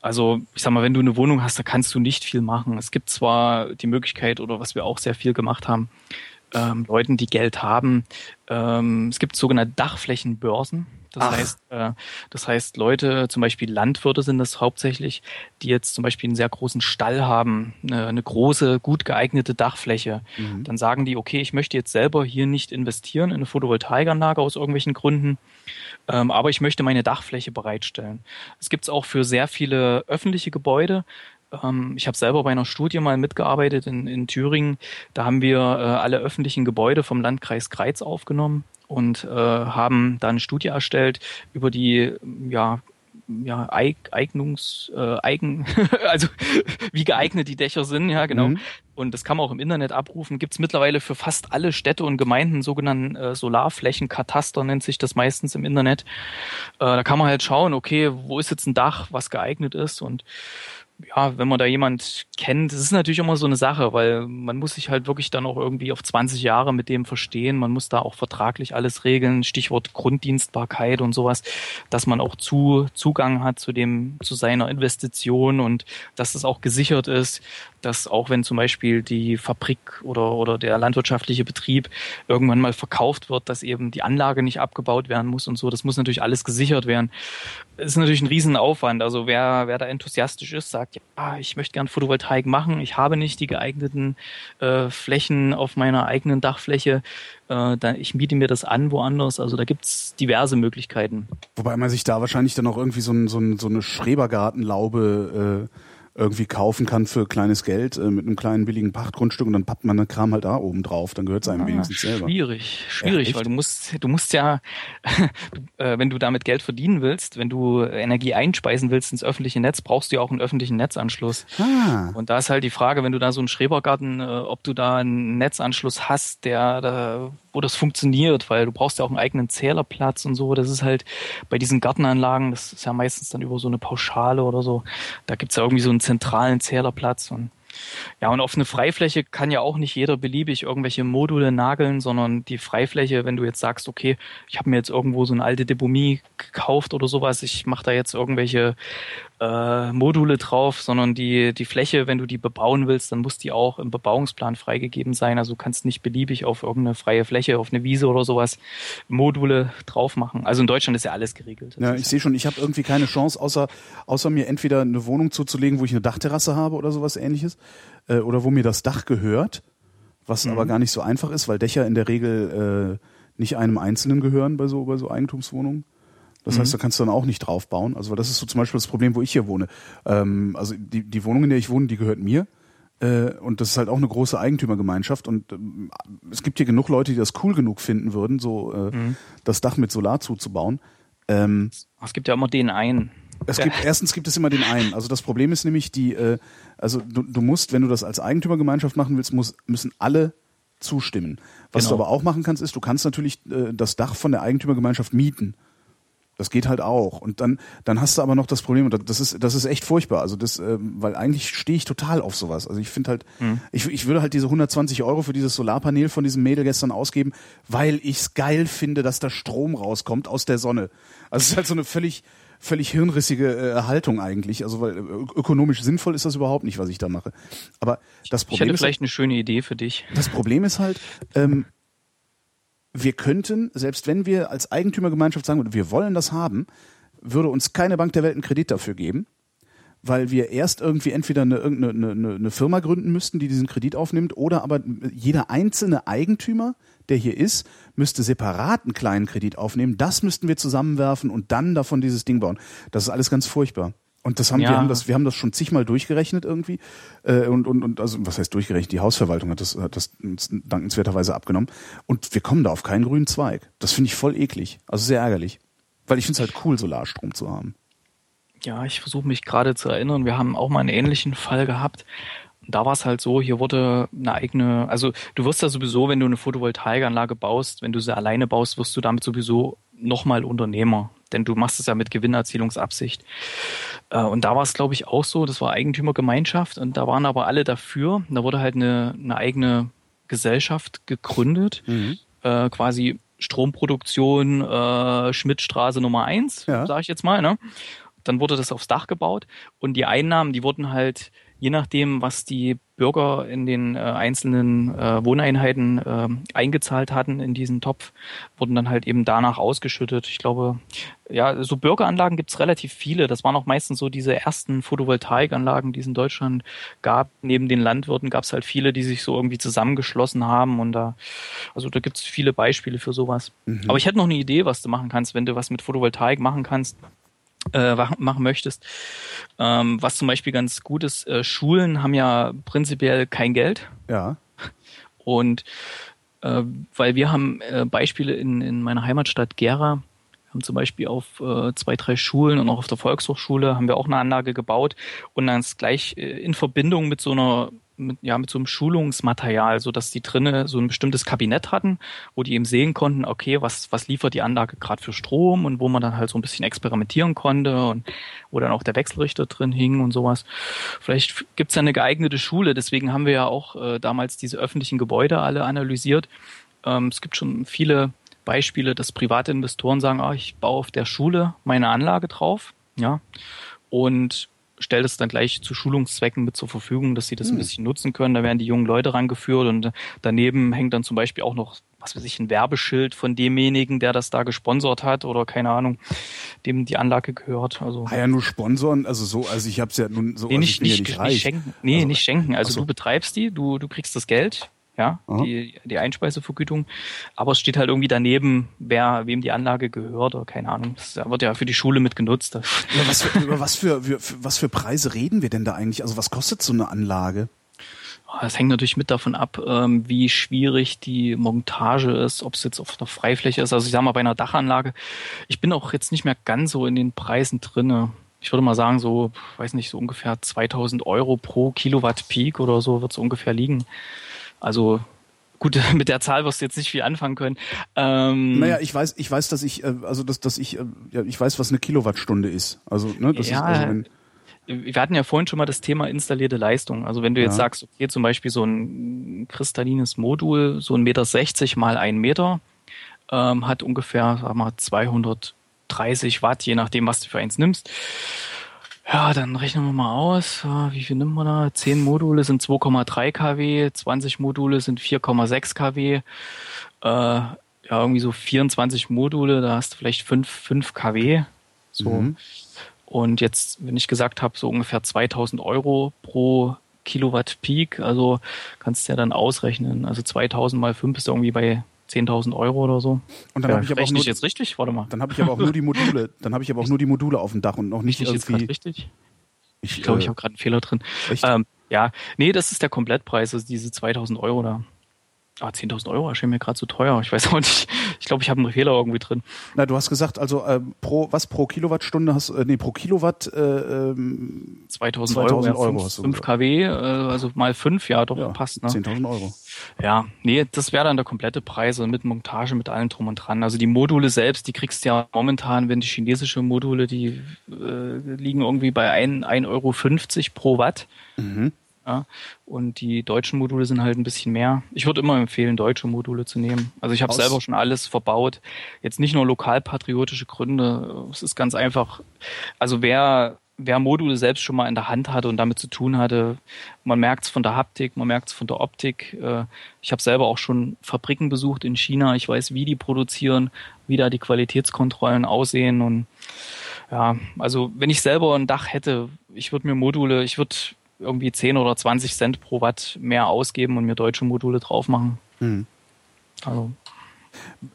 Also ich sag mal, wenn du eine Wohnung hast, da kannst du nicht viel machen. Es gibt zwar die Möglichkeit oder was wir auch sehr viel gemacht haben, ähm, Leuten, die Geld haben, ähm, es gibt sogenannte Dachflächenbörsen. Das Ach. heißt, äh, das heißt, Leute, zum Beispiel Landwirte sind das hauptsächlich, die jetzt zum Beispiel einen sehr großen Stall haben, eine, eine große, gut geeignete Dachfläche. Mhm. Dann sagen die, okay, ich möchte jetzt selber hier nicht investieren in eine Photovoltaikanlage aus irgendwelchen Gründen, ähm, aber ich möchte meine Dachfläche bereitstellen. Es gibt es auch für sehr viele öffentliche Gebäude. Ähm, ich habe selber bei einer Studie mal mitgearbeitet in, in Thüringen. Da haben wir äh, alle öffentlichen Gebäude vom Landkreis Greiz aufgenommen und äh, haben da eine Studie erstellt über die ja, ja, Eignungs, äh, Eigen, also wie geeignet die Dächer sind, ja, genau. Mhm. Und das kann man auch im Internet abrufen. Gibt es mittlerweile für fast alle Städte und Gemeinden sogenannten äh, Solarflächenkataster, nennt sich das meistens im Internet. Äh, da kann man halt schauen, okay, wo ist jetzt ein Dach, was geeignet ist und ja, wenn man da jemand kennt, das ist natürlich immer so eine Sache, weil man muss sich halt wirklich dann auch irgendwie auf 20 Jahre mit dem verstehen. Man muss da auch vertraglich alles regeln, Stichwort Grunddienstbarkeit und sowas, dass man auch zu, Zugang hat zu dem, zu seiner Investition und dass das auch gesichert ist, dass auch wenn zum Beispiel die Fabrik oder, oder der landwirtschaftliche Betrieb irgendwann mal verkauft wird, dass eben die Anlage nicht abgebaut werden muss und so, das muss natürlich alles gesichert werden. Es ist natürlich ein Riesenaufwand. Also wer, wer da enthusiastisch ist, sagt, sagt, ja, ich möchte gern Photovoltaik machen, ich habe nicht die geeigneten äh, Flächen auf meiner eigenen Dachfläche, äh, da, ich miete mir das an woanders. Also da gibt's diverse Möglichkeiten. Wobei man sich da wahrscheinlich dann auch irgendwie so, ein, so, ein, so eine Schrebergartenlaube äh irgendwie kaufen kann für kleines Geld äh, mit einem kleinen billigen Pachtgrundstück und dann pappt man den Kram halt da oben drauf, dann gehört es einem ah, wenigstens selber. Schwierig, schwierig, ja, weil du musst, du musst ja, äh, wenn du damit Geld verdienen willst, wenn du Energie einspeisen willst ins öffentliche Netz, brauchst du ja auch einen öffentlichen Netzanschluss. Ah. Und da ist halt die Frage, wenn du da so einen Schrebergarten, äh, ob du da einen Netzanschluss hast, der da wo das funktioniert, weil du brauchst ja auch einen eigenen Zählerplatz und so. Das ist halt bei diesen Gartenanlagen, das ist ja meistens dann über so eine Pauschale oder so. Da gibt's ja irgendwie so einen zentralen Zählerplatz und ja, und auf eine Freifläche kann ja auch nicht jeder beliebig irgendwelche Module nageln, sondern die Freifläche, wenn du jetzt sagst, okay, ich habe mir jetzt irgendwo so eine alte Deponie gekauft oder sowas, ich mache da jetzt irgendwelche äh, Module drauf, sondern die, die Fläche, wenn du die bebauen willst, dann muss die auch im Bebauungsplan freigegeben sein. Also du kannst nicht beliebig auf irgendeine freie Fläche, auf eine Wiese oder sowas Module drauf machen. Also in Deutschland ist ja alles geregelt. Ja, ich sehe schon, ich habe irgendwie keine Chance, außer, außer mir entweder eine Wohnung zuzulegen, wo ich eine Dachterrasse habe oder sowas ähnliches, äh, oder wo mir das Dach gehört, was mhm. aber gar nicht so einfach ist, weil Dächer in der Regel äh, nicht einem Einzelnen gehören bei so, bei so Eigentumswohnungen. Das mhm. heißt, da kannst du dann auch nicht drauf bauen. Also das ist so zum Beispiel das Problem, wo ich hier wohne. Ähm, also die, die Wohnung, in der ich wohne, die gehört mir. Äh, und das ist halt auch eine große Eigentümergemeinschaft. Und ähm, es gibt hier genug Leute, die das cool genug finden würden, so äh, mhm. das Dach mit Solar zuzubauen. Ähm, es gibt ja immer den einen. Es gibt, erstens gibt es immer den einen. Also das Problem ist nämlich die, äh, also du, du musst, wenn du das als Eigentümergemeinschaft machen willst, muss, müssen alle zustimmen. Was genau. du aber auch machen kannst, ist, du kannst natürlich äh, das Dach von der Eigentümergemeinschaft mieten. Das geht halt auch. Und dann, dann hast du aber noch das Problem, und das ist, das ist echt furchtbar. Also das, äh, weil eigentlich stehe ich total auf sowas. Also ich finde halt, mhm. ich, ich würde halt diese 120 Euro für dieses Solarpanel von diesem Mädel gestern ausgeben, weil ich's geil finde, dass da Strom rauskommt aus der Sonne. Also es ist halt so eine völlig, völlig hirnrissige äh, Haltung eigentlich. Also weil äh, ökonomisch sinnvoll ist das überhaupt nicht, was ich da mache. Aber das Problem ich hätte ist, vielleicht eine schöne Idee für dich. Das Problem ist halt, ähm, wir könnten, selbst wenn wir als Eigentümergemeinschaft sagen würden, wir wollen das haben, würde uns keine Bank der Welt einen Kredit dafür geben, weil wir erst irgendwie entweder eine, eine, eine, eine Firma gründen müssten, die diesen Kredit aufnimmt, oder aber jeder einzelne Eigentümer, der hier ist, müsste separat einen kleinen Kredit aufnehmen. Das müssten wir zusammenwerfen und dann davon dieses Ding bauen. Das ist alles ganz furchtbar. Und das haben ja. wir haben das wir haben das schon zigmal durchgerechnet irgendwie äh, und und und also was heißt durchgerechnet? Die Hausverwaltung hat das hat das dankenswerterweise abgenommen und wir kommen da auf keinen grünen Zweig. Das finde ich voll eklig, also sehr ärgerlich, weil ich finde es halt cool Solarstrom zu haben. Ja, ich versuche mich gerade zu erinnern, wir haben auch mal einen ähnlichen Fall gehabt. Da war es halt so, hier wurde eine eigene, also du wirst ja sowieso, wenn du eine Photovoltaikanlage baust, wenn du sie alleine baust, wirst du damit sowieso nochmal Unternehmer denn du machst es ja mit Gewinnerzielungsabsicht. Äh, und da war es, glaube ich, auch so, das war Eigentümergemeinschaft und da waren aber alle dafür. Da wurde halt eine, eine eigene Gesellschaft gegründet, mhm. äh, quasi Stromproduktion äh, Schmidtstraße Nummer eins, ja. sage ich jetzt mal. Ne? Dann wurde das aufs Dach gebaut und die Einnahmen, die wurden halt je nachdem, was die Bürger in den äh, einzelnen äh, Wohneinheiten äh, eingezahlt hatten in diesen Topf, wurden dann halt eben danach ausgeschüttet. Ich glaube, ja, so Bürgeranlagen gibt's relativ viele. Das waren auch meistens so diese ersten Photovoltaikanlagen, die es in Deutschland gab. Neben den Landwirten gab's halt viele, die sich so irgendwie zusammengeschlossen haben. Und da, also da gibt's viele Beispiele für sowas. Mhm. Aber ich hätte noch eine Idee, was du machen kannst, wenn du was mit Photovoltaik machen kannst äh, machen möchtest. Ähm, was zum Beispiel ganz gut ist, äh, Schulen haben ja prinzipiell kein Geld. Ja. Und äh, weil wir haben äh, Beispiele in, in meiner Heimatstadt Gera, haben zum Beispiel auf äh, zwei, drei Schulen und auch auf der Volkshochschule haben wir auch eine Anlage gebaut und dann ist gleich äh, in Verbindung mit so einer mit, ja, mit so einem Schulungsmaterial, so dass die drinnen so ein bestimmtes Kabinett hatten, wo die eben sehen konnten, okay, was, was liefert die Anlage gerade für Strom und wo man dann halt so ein bisschen experimentieren konnte und wo dann auch der Wechselrichter drin hing und sowas. Vielleicht gibt's ja eine geeignete Schule, deswegen haben wir ja auch äh, damals diese öffentlichen Gebäude alle analysiert. Ähm, es gibt schon viele Beispiele, dass private Investoren sagen, ah, ich baue auf der Schule meine Anlage drauf, ja, und stellt es dann gleich zu Schulungszwecken mit zur Verfügung, dass sie das ein hm. bisschen nutzen können. Da werden die jungen Leute rangeführt und daneben hängt dann zum Beispiel auch noch, was weiß ich, ein Werbeschild von demjenigen, der das da gesponsert hat oder keine Ahnung, dem die Anlage gehört. Also ah ja, nur sponsoren, also so, also ich habe es ja nun so, nee, also nicht, nicht, ja nicht, nicht schenken, nee, also, nicht schenken. Also so. du betreibst die, du du kriegst das Geld, ja, die, die Einspeisevergütung. Aber es steht halt irgendwie daneben, wer, wem die Anlage gehört oder keine Ahnung. Das wird ja für die Schule mit genutzt. Ja, was für, über was für, für, was für Preise reden wir denn da eigentlich? Also was kostet so eine Anlage? Das hängt natürlich mit davon ab, ähm, wie schwierig die Montage ist, ob es jetzt auf einer Freifläche ist. Also ich sag mal bei einer Dachanlage. Ich bin auch jetzt nicht mehr ganz so in den Preisen drinne. Ich würde mal sagen, so, weiß nicht, so ungefähr 2000 Euro pro Kilowatt Peak oder so wird es ungefähr liegen. Also gut, mit der Zahl wirst du jetzt nicht viel anfangen können. Ähm, naja, ich weiß, ich weiß, dass ich, äh, also dass, dass ich, äh, ja, ich weiß, was eine Kilowattstunde ist. Also, ne, das ja, ist, also wir hatten ja vorhin schon mal das Thema installierte Leistung. Also wenn du jetzt ja. sagst, okay, zum Beispiel so ein kristallines Modul, so ein Meter 60 mal ein Meter, ähm, hat ungefähr, sag mal, 230 Watt, je nachdem, was du für eins nimmst. Ja, dann rechnen wir mal aus. Wie viel nimmt man da? 10 Module sind 2,3 kW, 20 Module sind 4,6 kW. Äh, ja, irgendwie so 24 Module, da hast du vielleicht 5, 5 kW. So. Mhm. Und jetzt, wenn ich gesagt habe, so ungefähr 2000 Euro pro Kilowatt Peak, also kannst du ja dann ausrechnen. Also 2000 mal 5 ist irgendwie bei 10.000 Euro oder so. Und dann ja, habe ich aber auch nur, jetzt richtig, warte mal. Dann habe ich aber auch nur die Module, dann habe ich aber auch nur die Module auf dem Dach und noch nicht ich irgendwie. Jetzt richtig? Ich glaube, äh, ich habe gerade einen Fehler drin. Ähm, ja, nee, das ist der Komplettpreis, also diese 2.000 Euro da. Ah, 10.000 Euro erschien mir gerade zu teuer. Ich weiß auch nicht. Ich glaube, ich habe einen Fehler irgendwie drin. Na, du hast gesagt, also äh, pro was pro Kilowattstunde hast äh, nee, pro Kilowatt äh, ähm, 2000, 2000 Euro, Euro 5, 5 kW, äh, also mal 5, ja, doch ja, passt, ne? 10.000 Euro. Ja, nee, das wäre dann der komplette Preis mit Montage, mit allem drum und dran. Also die Module selbst, die kriegst du ja momentan, wenn die chinesische Module, die äh, liegen irgendwie bei 1,50 Euro pro Watt. Mhm. Ja, und die deutschen Module sind halt ein bisschen mehr. Ich würde immer empfehlen, deutsche Module zu nehmen. Also ich habe selber schon alles verbaut. Jetzt nicht nur lokalpatriotische Gründe. Es ist ganz einfach. Also wer wer Module selbst schon mal in der Hand hatte und damit zu tun hatte, man merkt es von der Haptik, man merkt es von der Optik. Äh, ich habe selber auch schon Fabriken besucht in China. Ich weiß, wie die produzieren, wie da die Qualitätskontrollen aussehen. Und ja, also wenn ich selber ein Dach hätte, ich würde mir Module, ich würde irgendwie 10 oder 20 Cent pro Watt mehr ausgeben und mir deutsche Module drauf machen. Mhm. Also.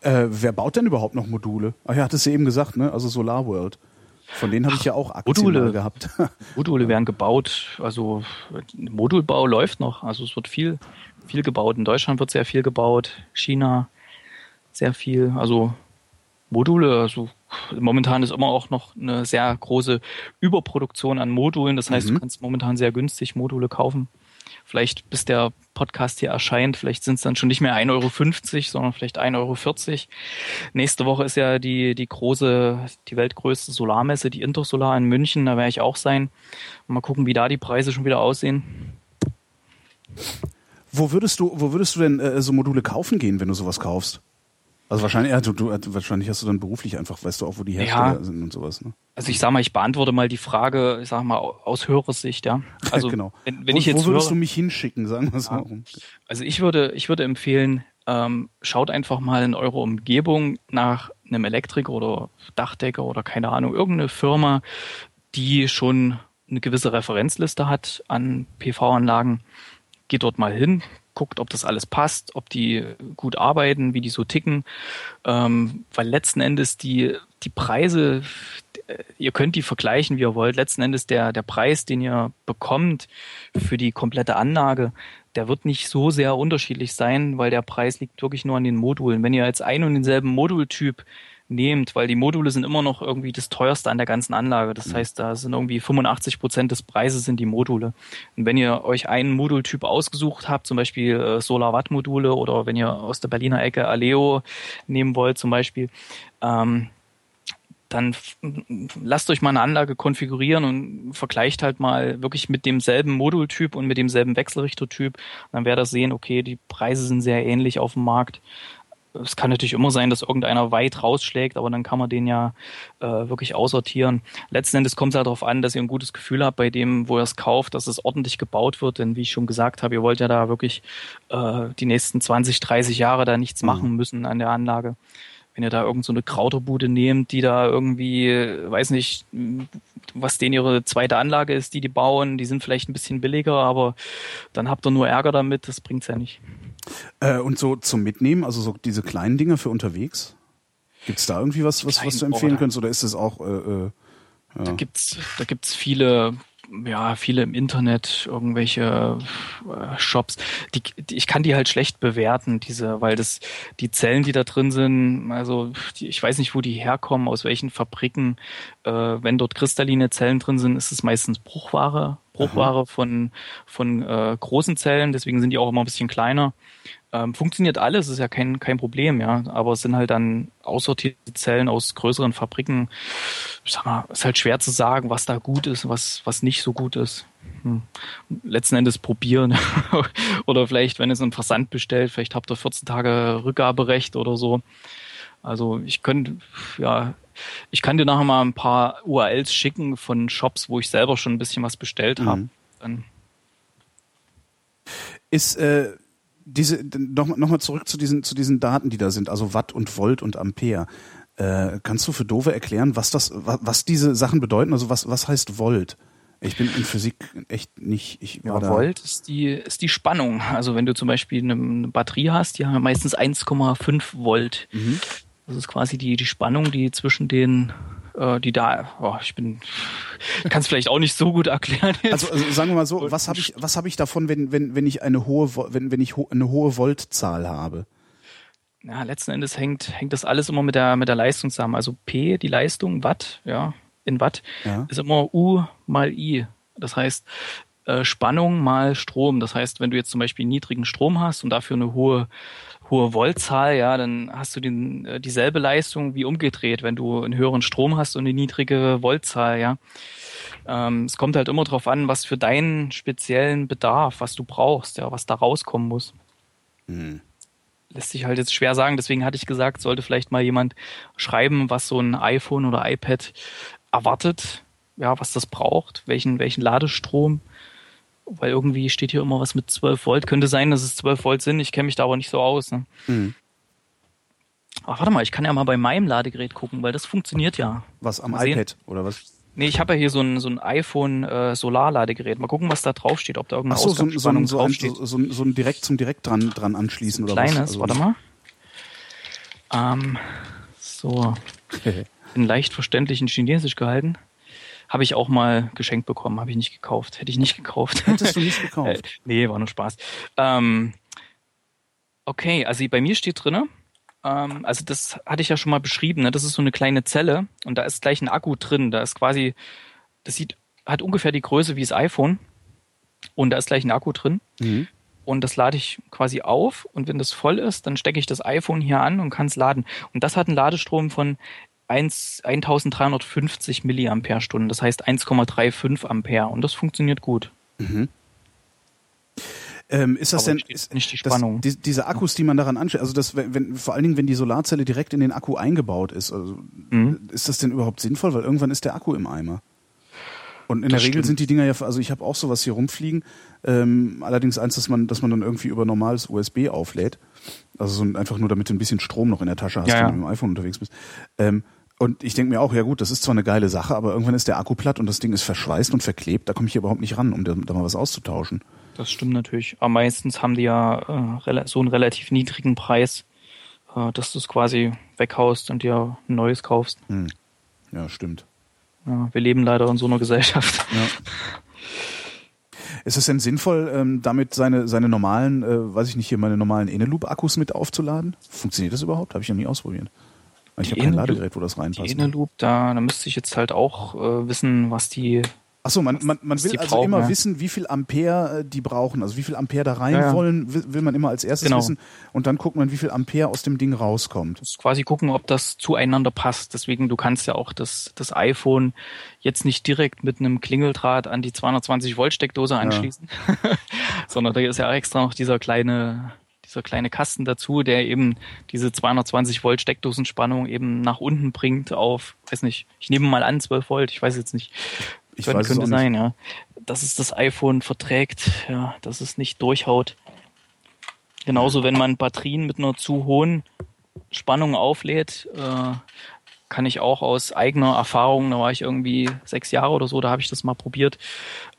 Äh, wer baut denn überhaupt noch Module? Ach ja, hattest du eben gesagt, ne? Also Solar World. Von denen habe ich ja auch Aktien Module, gehabt. Module werden gebaut, also Modulbau läuft noch. Also es wird viel, viel gebaut. In Deutschland wird sehr viel gebaut, China sehr viel. Also Module, also momentan ist immer auch noch eine sehr große Überproduktion an Modulen. Das heißt, mhm. du kannst momentan sehr günstig Module kaufen. Vielleicht bis der Podcast hier erscheint, vielleicht sind es dann schon nicht mehr 1,50 Euro, sondern vielleicht 1,40 Euro. Nächste Woche ist ja die, die große, die weltgrößte Solarmesse, die Intersolar in München, da werde ich auch sein. Mal gucken, wie da die Preise schon wieder aussehen. Wo würdest du, wo würdest du denn äh, so Module kaufen gehen, wenn du sowas kaufst? Also wahrscheinlich, ja, du, du, wahrscheinlich hast du dann beruflich einfach, weißt du auch, wo die Hersteller ja. sind und sowas. Ne? Also ich sag mal, ich beantworte mal die Frage, ich sag mal aus Hörersicht, ja. Also genau. wenn, wenn wo, ich jetzt wo würdest höre, du mich hinschicken, sagen wir so. Ja. Also ich würde, ich würde empfehlen, ähm, schaut einfach mal in eurer Umgebung nach einem Elektriker oder Dachdecker oder keine Ahnung, irgendeine Firma, die schon eine gewisse Referenzliste hat an PV-Anlagen. Geht dort mal hin, guckt, ob das alles passt, ob die gut arbeiten, wie die so ticken, ähm, weil letzten Endes die, die Preise, ihr könnt die vergleichen, wie ihr wollt, letzten Endes der, der Preis, den ihr bekommt für die komplette Anlage, der wird nicht so sehr unterschiedlich sein, weil der Preis liegt wirklich nur an den Modulen. Wenn ihr jetzt einen und denselben Modultyp nehmt, weil die Module sind immer noch irgendwie das teuerste an der ganzen Anlage. Das mhm. heißt, da sind irgendwie 85 Prozent des Preises sind die Module. Und wenn ihr euch einen Modultyp ausgesucht habt, zum Beispiel äh, Solar-Watt-Module oder wenn ihr aus der Berliner Ecke Aleo nehmen wollt zum Beispiel, ähm, dann lasst euch mal eine Anlage konfigurieren und vergleicht halt mal wirklich mit demselben Modultyp und mit demselben Wechselrichtertyp. Dann werdet ihr sehen, okay, die Preise sind sehr ähnlich auf dem Markt. Es kann natürlich immer sein, dass irgendeiner weit rausschlägt, aber dann kann man den ja äh, wirklich aussortieren. Letzten Endes kommt es halt darauf an, dass ihr ein gutes Gefühl habt bei dem, wo ihr es kauft, dass es ordentlich gebaut wird. Denn wie ich schon gesagt habe, ihr wollt ja da wirklich äh, die nächsten 20, 30 Jahre da nichts mhm. machen müssen an der Anlage wenn ihr da irgend so eine Krauterbude nehmt, die da irgendwie, weiß nicht, was denen ihre zweite Anlage ist, die die bauen, die sind vielleicht ein bisschen billiger, aber dann habt ihr nur Ärger damit, das bringt's ja nicht. Äh, und so zum Mitnehmen, also so diese kleinen Dinger für unterwegs? Gibt's da irgendwie was, was, was du empfehlen könntest oder ist es auch äh, äh, ja. Da gibt's, da gibt's viele ja, viele im Internet, irgendwelche äh, Shops, die, die, ich kann die halt schlecht bewerten, diese, weil das, die Zellen, die da drin sind, also die, ich weiß nicht, wo die herkommen, aus welchen Fabriken. Äh, wenn dort kristalline Zellen drin sind, ist es meistens Bruchware, Bruchware Aha. von, von äh, großen Zellen, deswegen sind die auch immer ein bisschen kleiner. Ähm, funktioniert alles, ist ja kein, kein Problem, ja. Aber es sind halt dann aussortierte Zellen aus größeren Fabriken. Ich sag mal, ist halt schwer zu sagen, was da gut ist, was, was nicht so gut ist. Hm. Letzten Endes probieren. oder vielleicht, wenn ihr so einen Versand bestellt, vielleicht habt ihr 14 Tage Rückgaberecht oder so. Also ich könnte, ja, ich kann dir nachher mal ein paar URLs schicken von Shops, wo ich selber schon ein bisschen was bestellt mhm. habe. Dann ist äh, diese noch, noch mal zurück zu diesen zu diesen Daten, die da sind, also Watt und Volt und Ampere. Äh, kannst du für Dove erklären, was das, was, was diese Sachen bedeuten? Also was was heißt Volt? Ich bin in Physik echt nicht. Ich ja, Volt ist die ist die Spannung. Also wenn du zum Beispiel eine, eine Batterie hast, die haben meistens 1,5 Volt. Mhm. Das ist quasi die die Spannung, die zwischen den äh, die da, oh, ich bin, kann es vielleicht auch nicht so gut erklären. Also, also, sagen wir mal so, was habe ich, was habe ich davon, wenn, wenn, wenn ich eine hohe, wenn, wenn ich ho eine hohe Voltzahl habe? Ja, letzten Endes hängt, hängt das alles immer mit der, mit der Leistung zusammen. Also P, die Leistung, Watt, ja, in Watt, ja. ist immer U mal I. Das heißt, äh, Spannung mal Strom. Das heißt, wenn du jetzt zum Beispiel niedrigen Strom hast und dafür eine hohe hohe Voltzahl, ja, dann hast du den, äh, dieselbe Leistung wie umgedreht, wenn du einen höheren Strom hast und eine niedrige Voltzahl, ja. Ähm, es kommt halt immer darauf an, was für deinen speziellen Bedarf, was du brauchst, ja, was da rauskommen muss. Mhm. Lässt sich halt jetzt schwer sagen, deswegen hatte ich gesagt, sollte vielleicht mal jemand schreiben, was so ein iPhone oder iPad erwartet, ja, was das braucht, welchen, welchen Ladestrom weil irgendwie steht hier immer was mit 12 Volt. Könnte sein, dass es 12 Volt sind. Ich kenne mich da aber nicht so aus. Ne? Mhm. Ach, warte mal, ich kann ja mal bei meinem Ladegerät gucken, weil das funktioniert ja. Was, am mal iPad sehen. oder was? Nee, ich habe ja hier so ein, so ein iPhone äh, Solarladegerät. Mal gucken, was da drauf steht, ob da irgendeine Ach so, so, so, ein, so, ein, so, so, so ein direkt zum direkt dran, dran anschließen oder Kleines, was? Also warte mal. Ähm, so. in leicht verständlichen Chinesisch gehalten. Habe ich auch mal geschenkt bekommen, habe ich nicht gekauft. Hätte ich nicht gekauft. Hättest du nicht gekauft? äh, nee, war nur Spaß. Ähm, okay, also bei mir steht drinne, ähm, also das hatte ich ja schon mal beschrieben, ne? das ist so eine kleine Zelle und da ist gleich ein Akku drin. Da ist quasi, das sieht, hat ungefähr die Größe wie das iPhone und da ist gleich ein Akku drin. Mhm. Und das lade ich quasi auf und wenn das voll ist, dann stecke ich das iPhone hier an und kann es laden. Und das hat einen Ladestrom von 1, 1350 Milliampere-Stunden, das heißt 1,35 Ampere und das funktioniert gut. Mhm. Ähm, ist das Aber denn ist, nicht die Spannung? Das, die, diese Akkus, die man daran anschließt, also das, wenn, vor allen Dingen, wenn die Solarzelle direkt in den Akku eingebaut ist, also mhm. ist das denn überhaupt sinnvoll? Weil irgendwann ist der Akku im Eimer. Und in das der Regel sind die Dinger ja, also ich habe auch sowas hier rumfliegen, ähm, allerdings eins, dass man, dass man dann irgendwie über normales USB auflädt. Also so einfach nur, damit du ein bisschen Strom noch in der Tasche hast, ja, wenn du mit dem iPhone unterwegs bist. Ähm, und ich denke mir auch, ja gut, das ist zwar eine geile Sache, aber irgendwann ist der Akku platt und das Ding ist verschweißt und verklebt, da komme ich hier überhaupt nicht ran, um da, da, mal was auszutauschen. Das stimmt natürlich. Aber meistens haben die ja äh, so einen relativ niedrigen Preis, äh, dass du es quasi weghaust und dir ein neues kaufst. Hm. Ja, stimmt. Ja, wir leben leider in so einer Gesellschaft. Ja. Ist es denn sinnvoll, ähm, damit seine, seine normalen, äh, weiß ich nicht, hier meine normalen Eneloop-Akkus mit aufzuladen? Funktioniert das überhaupt? Habe ich noch nie ausprobiert. Ich habe kein Ladegerät, wo das reinpasst. Die Inner Loop, da, da müsste ich jetzt halt auch äh, wissen, was die Achso, man, man, man will also brauchen, immer ja. wissen, wie viel Ampere äh, die brauchen. Also wie viel Ampere da rein ja, ja. wollen, will, will, man immer als erstes genau. wissen. Und dann guckt man, wie viel Ampere aus dem Ding rauskommt. Das ist quasi gucken, ob das zueinander passt. Deswegen, du kannst ja auch das, das iPhone jetzt nicht direkt mit einem Klingeldraht an die 220 Volt Steckdose anschließen, sondern da ist ja extra noch dieser kleine dieser kleine Kasten dazu, der eben diese 220 Volt Steckdosenspannung eben nach unten bringt auf, weiß nicht, ich nehme mal an 12 Volt, ich weiß jetzt nicht. Ich könnte, weiß könnte sein, ja. Dass es das iPhone verträgt, ja, dass es nicht durchhaut. Genauso, wenn man Batterien mit einer zu hohen Spannung auflädt, äh, kann ich auch aus eigener Erfahrung, da war ich irgendwie sechs Jahre oder so, da habe ich das mal probiert.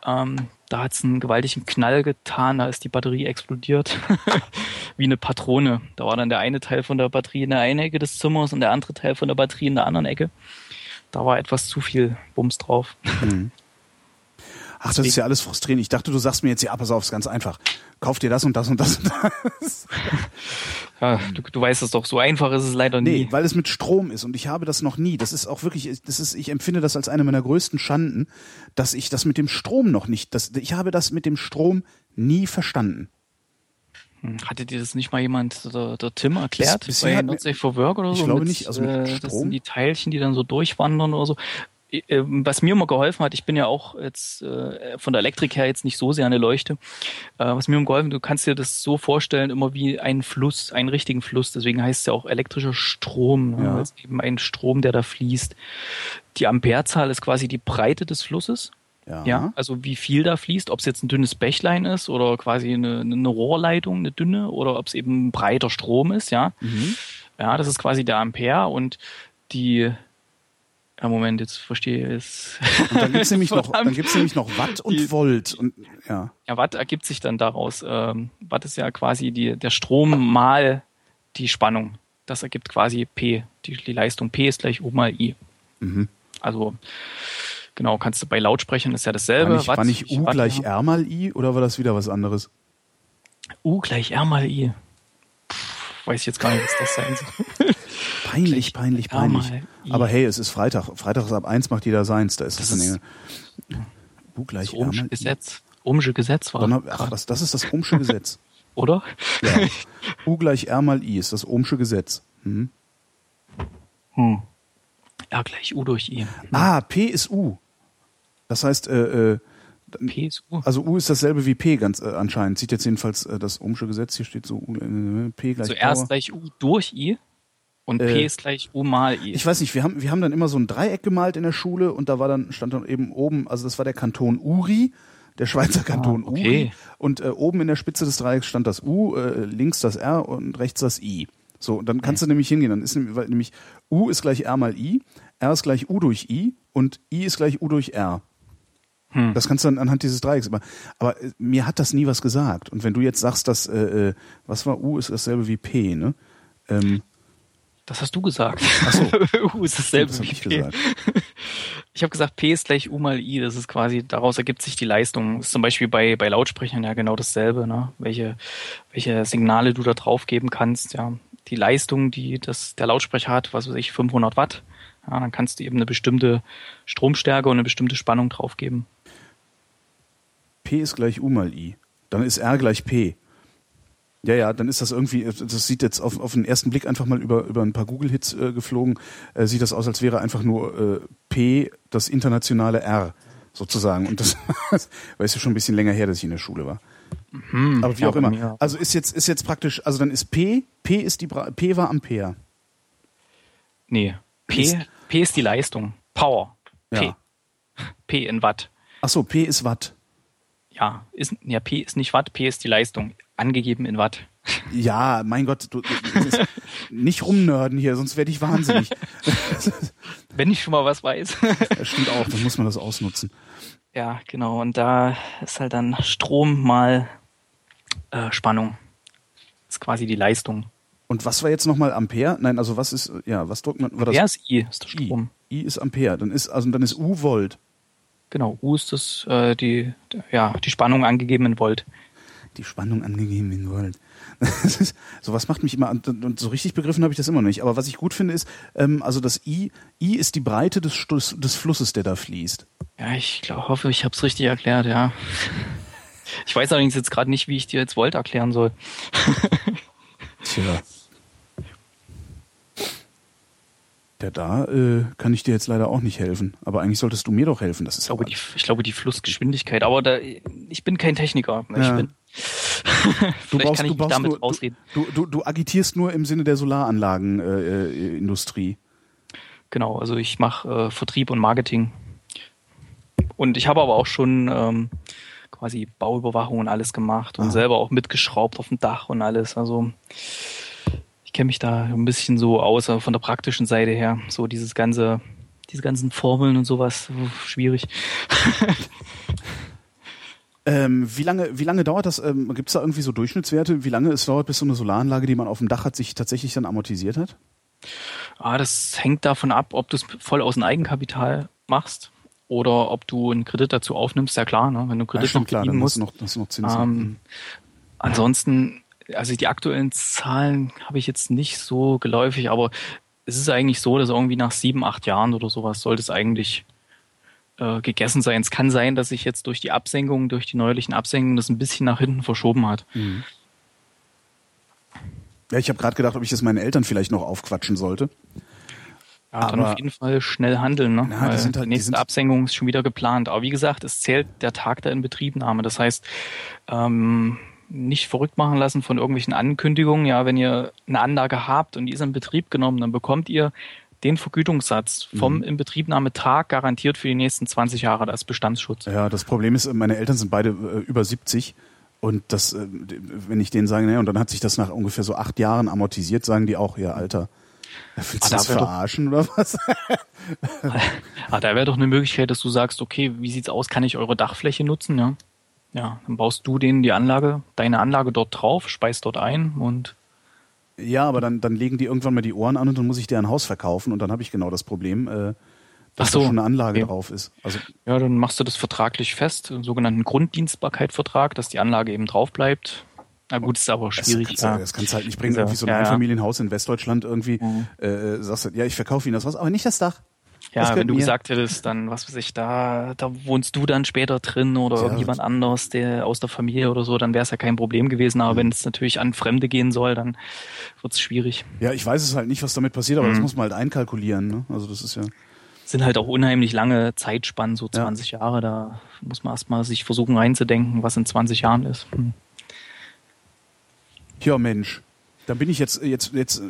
Ähm, da hat es einen gewaltigen Knall getan, da ist die Batterie explodiert. Wie eine Patrone. Da war dann der eine Teil von der Batterie in der einen Ecke des Zimmers und der andere Teil von der Batterie in der anderen Ecke da war etwas zu viel Bums drauf. Mhm. Ach, das ist ja alles frustrierend. Ich dachte, du sagst mir jetzt, ja, pass auf, ist ganz einfach. Kauf dir das und das und das und das. Ja, du, du weißt es doch, so einfach ist es leider nie. Nee, weil es mit Strom ist und ich habe das noch nie. Das ist auch wirklich, das ist, ich empfinde das als eine meiner größten Schanden, dass ich das mit dem Strom noch nicht, das, ich habe das mit dem Strom nie verstanden. Hatte dir das nicht mal jemand, der, der Tim, erklärt? Bis, bei Not for Work oder so? Ich glaube mit, nicht. Also mit äh, das sind die Teilchen, die dann so durchwandern oder so. Äh, was mir immer geholfen hat, ich bin ja auch jetzt äh, von der Elektrik her jetzt nicht so sehr eine Leuchte. Äh, was mir immer geholfen, du kannst dir das so vorstellen, immer wie ein Fluss, einen richtigen Fluss. Deswegen heißt es ja auch elektrischer Strom. Ne? Ja. Eben ein Strom, der da fließt. Die Amperezahl ist quasi die Breite des Flusses. Ja. ja. Also wie viel da fließt, ob es jetzt ein dünnes Bächlein ist oder quasi eine, eine Rohrleitung, eine dünne, oder ob es eben ein breiter Strom ist, ja. Mhm. Ja, das ist quasi der Ampere und die ja, Moment, jetzt verstehe ich es. Und dann gibt's nämlich noch, dann gibt's nämlich noch Watt und die, Volt und ja. Ja, Watt ergibt sich dann daraus. Ähm, Watt ist ja quasi die, der Strom mal die Spannung. Das ergibt quasi P. Die, die Leistung P ist gleich U mal I. Mhm. Also Genau, kannst du bei Lautsprechern ist ja dasselbe. War nicht, Watt, war nicht U gleich R mal I oder war das wieder was anderes? U gleich R mal I. Puh, weiß ich jetzt gar nicht, was das sein soll. peinlich, peinlich, peinlich. Aber hey, es ist Freitag. Freitag ist ab eins macht jeder seins. Da ist das, das ist U gleich das R mal Gesetz. Ohmsche Gesetz war. Ach, das, das ist das Ohmsche Gesetz. Oder? Ja. U gleich R mal I ist das Ohmsche Gesetz. Hm. Hm. R gleich U durch I. Ah, P ist U. Das heißt, äh, äh, P ist U. Also U ist dasselbe wie P ganz äh, anscheinend. Sieht jetzt jedenfalls äh, das Ohmsche Gesetz, hier steht so äh, P gleich Zuerst also gleich U durch I und P äh, ist gleich U mal I. Ich weiß nicht, wir haben, wir haben dann immer so ein Dreieck gemalt in der Schule und da war dann, stand dann eben oben, also das war der Kanton Uri, der Schweizer ah, Kanton ah, okay. Uri. Und äh, oben in der Spitze des Dreiecks stand das U, äh, links das R und rechts das I. So, und dann kannst mhm. du nämlich hingehen. Dann ist nämlich U ist gleich R mal I, R ist gleich U durch I und I ist gleich U durch R. Hm. Das kannst du dann anhand dieses Dreiecks immer. Aber äh, mir hat das nie was gesagt. Und wenn du jetzt sagst, dass, äh, äh, was war U ist dasselbe wie P, ne? Ähm, das hast du gesagt. Ach so. U ist dasselbe das wie ich P. Gesagt. Ich habe gesagt, P ist gleich U mal I. Das ist quasi, daraus ergibt sich die Leistung. Das ist zum Beispiel bei, bei Lautsprechern ja genau dasselbe, ne? Welche, welche Signale du da drauf geben kannst, ja. Die Leistung, die das, der Lautsprecher hat, was weiß ich, 500 Watt. Ja, dann kannst du eben eine bestimmte Stromstärke und eine bestimmte Spannung draufgeben. P ist gleich U mal I. Dann ist R gleich P. Ja, ja, dann ist das irgendwie, das sieht jetzt auf, auf den ersten Blick einfach mal über, über ein paar Google-Hits äh, geflogen, äh, sieht das aus, als wäre einfach nur äh, P das internationale R sozusagen. Und das, es ja schon ein bisschen länger her, dass ich in der Schule war. Mhm, Aber wie auch immer. Also ist jetzt, ist jetzt praktisch, also dann ist P, P ist die, P war Ampere. Nee, P, ist, P ist die Leistung. Power. P. Ja. P in Watt. Ach so, P ist Watt ja, ist, ja, P ist nicht Watt, P ist die Leistung, angegeben in Watt. Ja, mein Gott, du, nicht rumnörden hier, sonst werde ich wahnsinnig. Wenn ich schon mal was weiß. Das stimmt auch, dann muss man das ausnutzen. Ja, genau. Und da ist halt dann Strom mal äh, Spannung. Das ist quasi die Leistung. Und was war jetzt nochmal Ampere? Nein, also was ist, ja, was drückt man? Ampere das? ist I, ist der Strom. I, I ist Ampere, dann ist, also dann ist U Volt. Genau, U ist das, äh, die, ja, die Spannung angegeben in Volt. Die Spannung angegeben in Volt. so was macht mich immer und, und so richtig begriffen habe ich das immer noch nicht. Aber was ich gut finde ist, ähm, also das I, I ist die Breite des, des, des Flusses, der da fließt. Ja, ich glaub, hoffe, ich habe es richtig erklärt, ja. Ich weiß allerdings jetzt gerade nicht, wie ich dir jetzt Volt erklären soll. Tja. Ja, da äh, kann ich dir jetzt leider auch nicht helfen. Aber eigentlich solltest du mir doch helfen. Das ist ich, glaube, die, ich glaube, die Flussgeschwindigkeit. Aber da, ich bin kein Techniker. Ich Ja. bin, Du Vielleicht brauchst, kann ich du brauchst damit nur, rausreden. Du, du, du agitierst nur im Sinne der Solaranlagenindustrie. Äh, Industrie. Genau, also ich mache äh, Vertrieb und Marketing. Und ich habe aber auch schon ähm, quasi Bauüberwachung und alles gemacht und Ah. selber auch mitgeschraubt auf dem Dach und alles. Also kenne mich da ein bisschen so aus, von der praktischen Seite her. So dieses ganze, diese ganzen Formeln und sowas, schwierig. Ähm, wie lange, wie lange dauert das? Ähm, Gibt es da irgendwie so Durchschnittswerte, wie lange es dauert, bis so eine Solaranlage, die man auf dem Dach hat, sich tatsächlich dann amortisiert hat? Ah, das hängt davon ab, ob du es voll aus dem Eigenkapital machst oder ob du einen Kredit dazu aufnimmst. Ja klar, ne? wenn du Kredit noch klar, musst. noch, noch Zinsen. Ähm, ansonsten, also die aktuellen Zahlen habe ich jetzt nicht so geläufig, aber es ist eigentlich so, dass irgendwie nach sieben, acht Jahren oder sowas sollte es eigentlich äh, gegessen sein. Es kann sein, dass sich jetzt durch die Absenkung, durch die neuerlichen Absenkungen das ein bisschen nach hinten verschoben hat. ja, ich habe gerade gedacht, ob ich das meinen Eltern vielleicht noch aufquatschen sollte. Ja, dann Aber- auf jeden Fall schnell handeln. Ne? Ja, die sind halt- die die nächste sind- Absenkung ist schon wieder geplant. Aber wie gesagt, es zählt der Tag der Inbetriebnahme. Das heißt, ähm, nicht verrückt machen lassen von irgendwelchen Ankündigungen. Ja, wenn ihr eine Anlage habt und die ist in Betrieb genommen, dann bekommt ihr den Vergütungssatz vom Mhm. Inbetriebnahmetag garantiert für die nächsten 20 Jahre als Bestandsschutz. Ja, das Problem ist, meine Eltern sind beide äh, über 70 und das, äh, wenn ich denen sage, naja, und dann hat sich das nach ungefähr so acht Jahren amortisiert, sagen die auch, ja, Alter, willst Ah, du da das wär doch- verarschen oder was? Ah, da wäre doch eine Möglichkeit, dass du sagst, okay, wie sieht's aus? Kann ich eure Dachfläche nutzen? Ja. Ja, dann baust du denen die Anlage, deine Anlage dort drauf, speist dort ein und Ja, aber dann, dann legen die irgendwann mal die Ohren an und dann muss ich deren Haus verkaufen und dann habe ich genau das Problem, äh, dass so. da schon eine Anlage Okay. drauf ist. Also Ja, dann machst du das vertraglich fest, einen sogenannten Grunddienstbarkeitvertrag, dass die Anlage eben drauf bleibt. Na gut, ist aber das schwierig. kannst, ja. das kannst du halt nicht bringen. Irgendwie so ein ja. Einfamilienhaus in Westdeutschland irgendwie, Mhm. äh, sagst du, ja, ich verkaufe Ihnen das Haus, aber nicht das Dach. Das Ja, wenn du mir. gesagt hättest, dann, was weiß ich, da, da wohnst du dann später drin oder Ja. irgendjemand anders, der aus der Familie oder so, dann wäre es ja kein Problem gewesen. Aber wenn es natürlich an Fremde gehen soll, dann wird es schwierig. Ja, ich weiß es halt nicht, was damit passiert, aber das Mhm. muss man halt einkalkulieren. Ne? Also das ist ja. sind halt auch unheimlich lange Zeitspannen, so Ja. 20 Jahre. Da muss man erstmal sich versuchen reinzudenken, was in 20 Jahren ist. Hm. Ja, Mensch. Dann bin ich jetzt jetzt jetzt äh,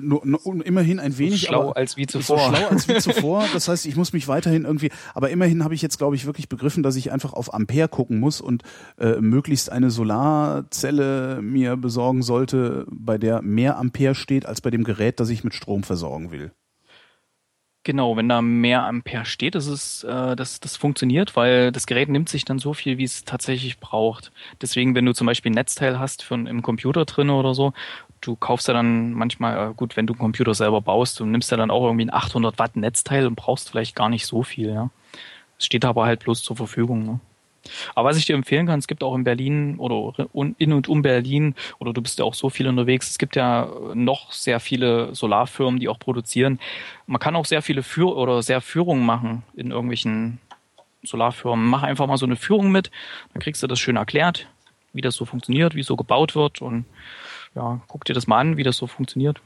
nur, nur, immerhin ein wenig schlau aber, als wie so zuvor. schlau als wie zuvor. Das heißt, ich muss mich weiterhin irgendwie, aber immerhin habe ich jetzt glaube ich wirklich begriffen, dass ich einfach auf Ampere gucken muss und äh, möglichst eine Solarzelle mir besorgen sollte, bei der mehr Ampere steht als bei dem Gerät, das ich mit Strom versorgen will. Genau, wenn da mehr Ampere steht, das ist, äh, das, das funktioniert, weil das Gerät nimmt sich dann so viel, wie es tatsächlich braucht. Deswegen, wenn du zum Beispiel ein Netzteil hast für, im Computer drin oder so, du kaufst ja dann manchmal, äh, gut, wenn du einen Computer selber baust, du nimmst ja dann auch irgendwie ein 800 Watt Netzteil und brauchst vielleicht gar nicht so viel, ja. Es steht aber halt bloß zur Verfügung, ne? Aber was ich dir empfehlen kann, es gibt auch in Berlin oder in und um Berlin, oder du bist ja auch so viel unterwegs, es gibt ja noch sehr viele Solarfirmen, die auch produzieren. Man kann auch sehr viele Führ oder sehr Führungen machen in irgendwelchen Solarfirmen. Mach einfach mal so eine Führung mit, dann kriegst du das schön erklärt, wie das so funktioniert, wie so gebaut wird und ja, guck dir das mal an, wie das so funktioniert.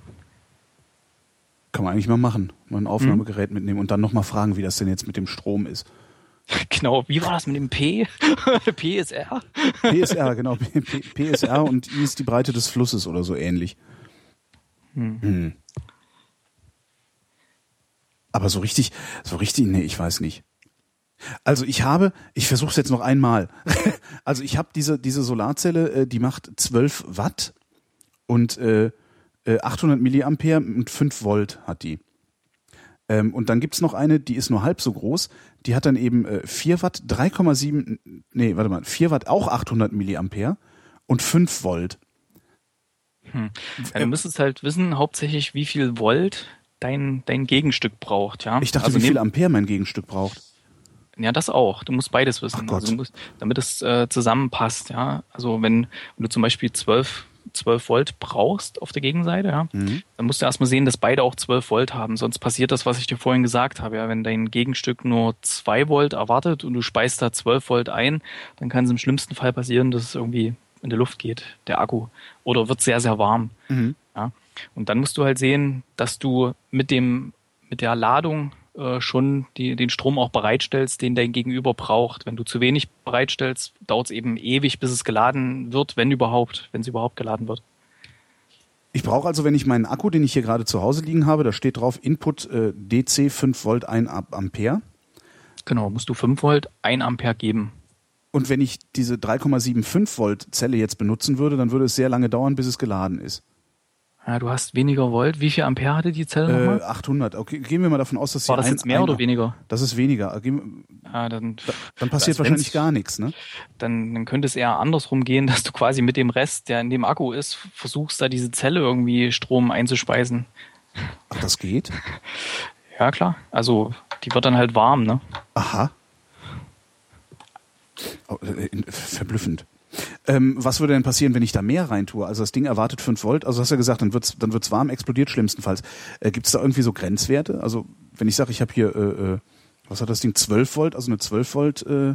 Kann man eigentlich mal machen. Mal ein Aufnahmegerät Mhm. mitnehmen und dann nochmal fragen, wie das denn jetzt mit dem Strom ist. Genau, wie war das mit dem P? PSR? PSR, genau. P- P- PSR und I ist die Breite des Flusses oder so ähnlich. Hm. Aber so richtig, so richtig, nee, ich weiß nicht. Also ich habe, ich versuche es jetzt noch einmal. also ich habe diese, diese Solarzelle, äh, die macht 12 Watt und äh, äh, 800 Milliampere und 5 Volt hat die. Ähm, und dann gibt's noch eine, die ist nur halb so groß. Die hat dann eben äh, 4 Watt, 3,7, nee, warte mal, 4 Watt auch 800 Milliampere und 5 Volt. Ja, du müsstest halt wissen, hauptsächlich, wie viel Volt dein, dein Gegenstück braucht, ja. Ich dachte, also wie viel Ampere mein Gegenstück braucht. Ja, das auch. Du musst beides wissen. Also musst, damit es äh, zusammenpasst, ja. Also wenn, wenn du zum Beispiel 12 12 Volt brauchst auf der Gegenseite, ja, mhm. dann musst du erstmal sehen, dass beide auch 12 Volt haben. Sonst passiert das, was ich dir vorhin gesagt habe. Ja, wenn dein Gegenstück nur 2 Volt erwartet und du speist da 12 Volt ein, dann kann es im schlimmsten Fall passieren, dass es irgendwie in die Luft geht, der Akku. Oder wird sehr, sehr warm. Mhm. Ja. Und dann musst du halt sehen, dass du mit dem, mit der Ladung äh, schon die, den Strom auch bereitstellst, den dein Gegenüber braucht. Wenn du zu wenig bereitstellst, dauert es eben ewig, bis es geladen wird, wenn überhaupt, wenn es überhaupt geladen wird. Ich brauche also, wenn ich meinen Akku, den ich hier gerade zu Hause liegen habe, da steht drauf Input äh, DC 5 Volt 1 Ampere. Genau, musst du 5 Volt 1 Ampere geben. Und wenn ich diese 3,75 Volt Zelle jetzt benutzen würde, dann würde es sehr lange dauern, bis es geladen ist. Ja, du hast weniger Volt. Wie viel Ampere hatte die Zelle nochmal? Äh, 800. Okay, gehen wir mal davon aus, dass sie War das ein, jetzt mehr oder weniger? Das ist weniger. Gehen, ja, dann, dann passiert wahrscheinlich gar nichts, ne? Dann, dann könnte es eher andersrum gehen, dass du quasi mit dem Rest, der in dem Akku ist, versuchst da diese Zelle irgendwie Strom einzuspeisen. Ach, das geht? Ja, klar. Also, die wird dann halt warm, ne? Aha. Oh, äh, verblüffend. Ähm, was würde denn passieren, wenn ich da mehr rein tue? Also das Ding erwartet 5 Volt, also hast du ja gesagt, dann wird's, dann wird's warm, explodiert schlimmstenfalls. Äh, Gibt es da irgendwie so Grenzwerte? Also wenn ich sage, ich habe hier, äh, äh, was hat das Ding, 12 Volt, also eine 12 Volt äh,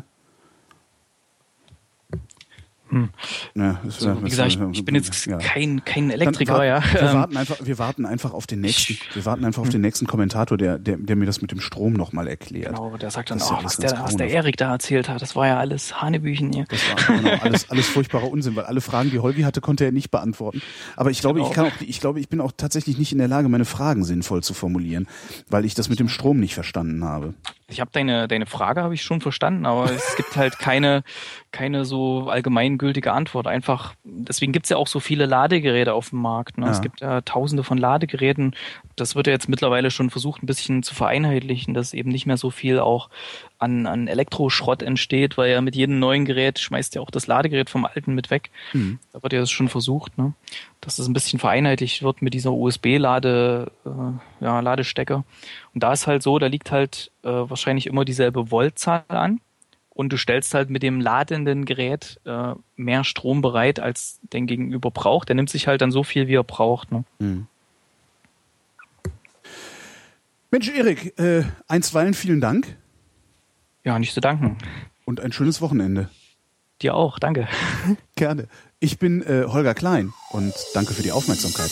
hm. Ja, so, wie gesagt, ich, ich, bin jetzt ja. kein, kein Elektriker, ja. Wir ähm. warten, einfach, wir warten einfach auf den nächsten, wir warten einfach auf hm. den nächsten Kommentator, der, der, der mir das mit dem Strom nochmal erklärt. Genau, der sagt dann, oh, was, der, was der Erik da erzählt hat, das war ja alles Hanebüchen hier. Das war genau, alles, alles furchtbarer Unsinn, weil alle Fragen, die Holgi hatte, konnte er nicht beantworten. Aber ich glaube, genau. ich kann auch, ich glaube, ich bin auch tatsächlich nicht in der Lage, meine Fragen sinnvoll zu formulieren, weil ich das mit dem Strom nicht verstanden habe. Ich habe deine, deine Frage habe ich schon verstanden, aber es gibt halt keine, keine so allgemeingültige Antwort. Einfach, deswegen gibt's ja auch so viele Ladegeräte auf dem Markt. Ne? Ja. Es gibt ja tausende von Ladegeräten. Das wird ja jetzt mittlerweile schon versucht, ein bisschen zu vereinheitlichen, dass eben nicht mehr so viel auch an, an Elektroschrott entsteht, weil ja mit jedem neuen Gerät schmeißt ja auch das Ladegerät vom alten mit weg. Mhm. Da wird ja das schon versucht, ne? dass das ein bisschen vereinheitlicht wird mit dieser USB-Lade, äh, ja, Ladestecker. Und da ist halt so, da liegt halt äh, wahrscheinlich immer dieselbe Voltzahl an und du stellst halt mit dem ladenden Gerät äh, mehr Strom bereit, als dein Gegenüber braucht. Der nimmt sich halt dann so viel, wie er braucht. Ne? Mhm. Mensch, Erik, äh, einstweilen vielen Dank. Ja, nicht zu danken. Und ein schönes Wochenende. Dir auch, danke. Gerne. Ich bin äh, Holger Klein und danke für die Aufmerksamkeit.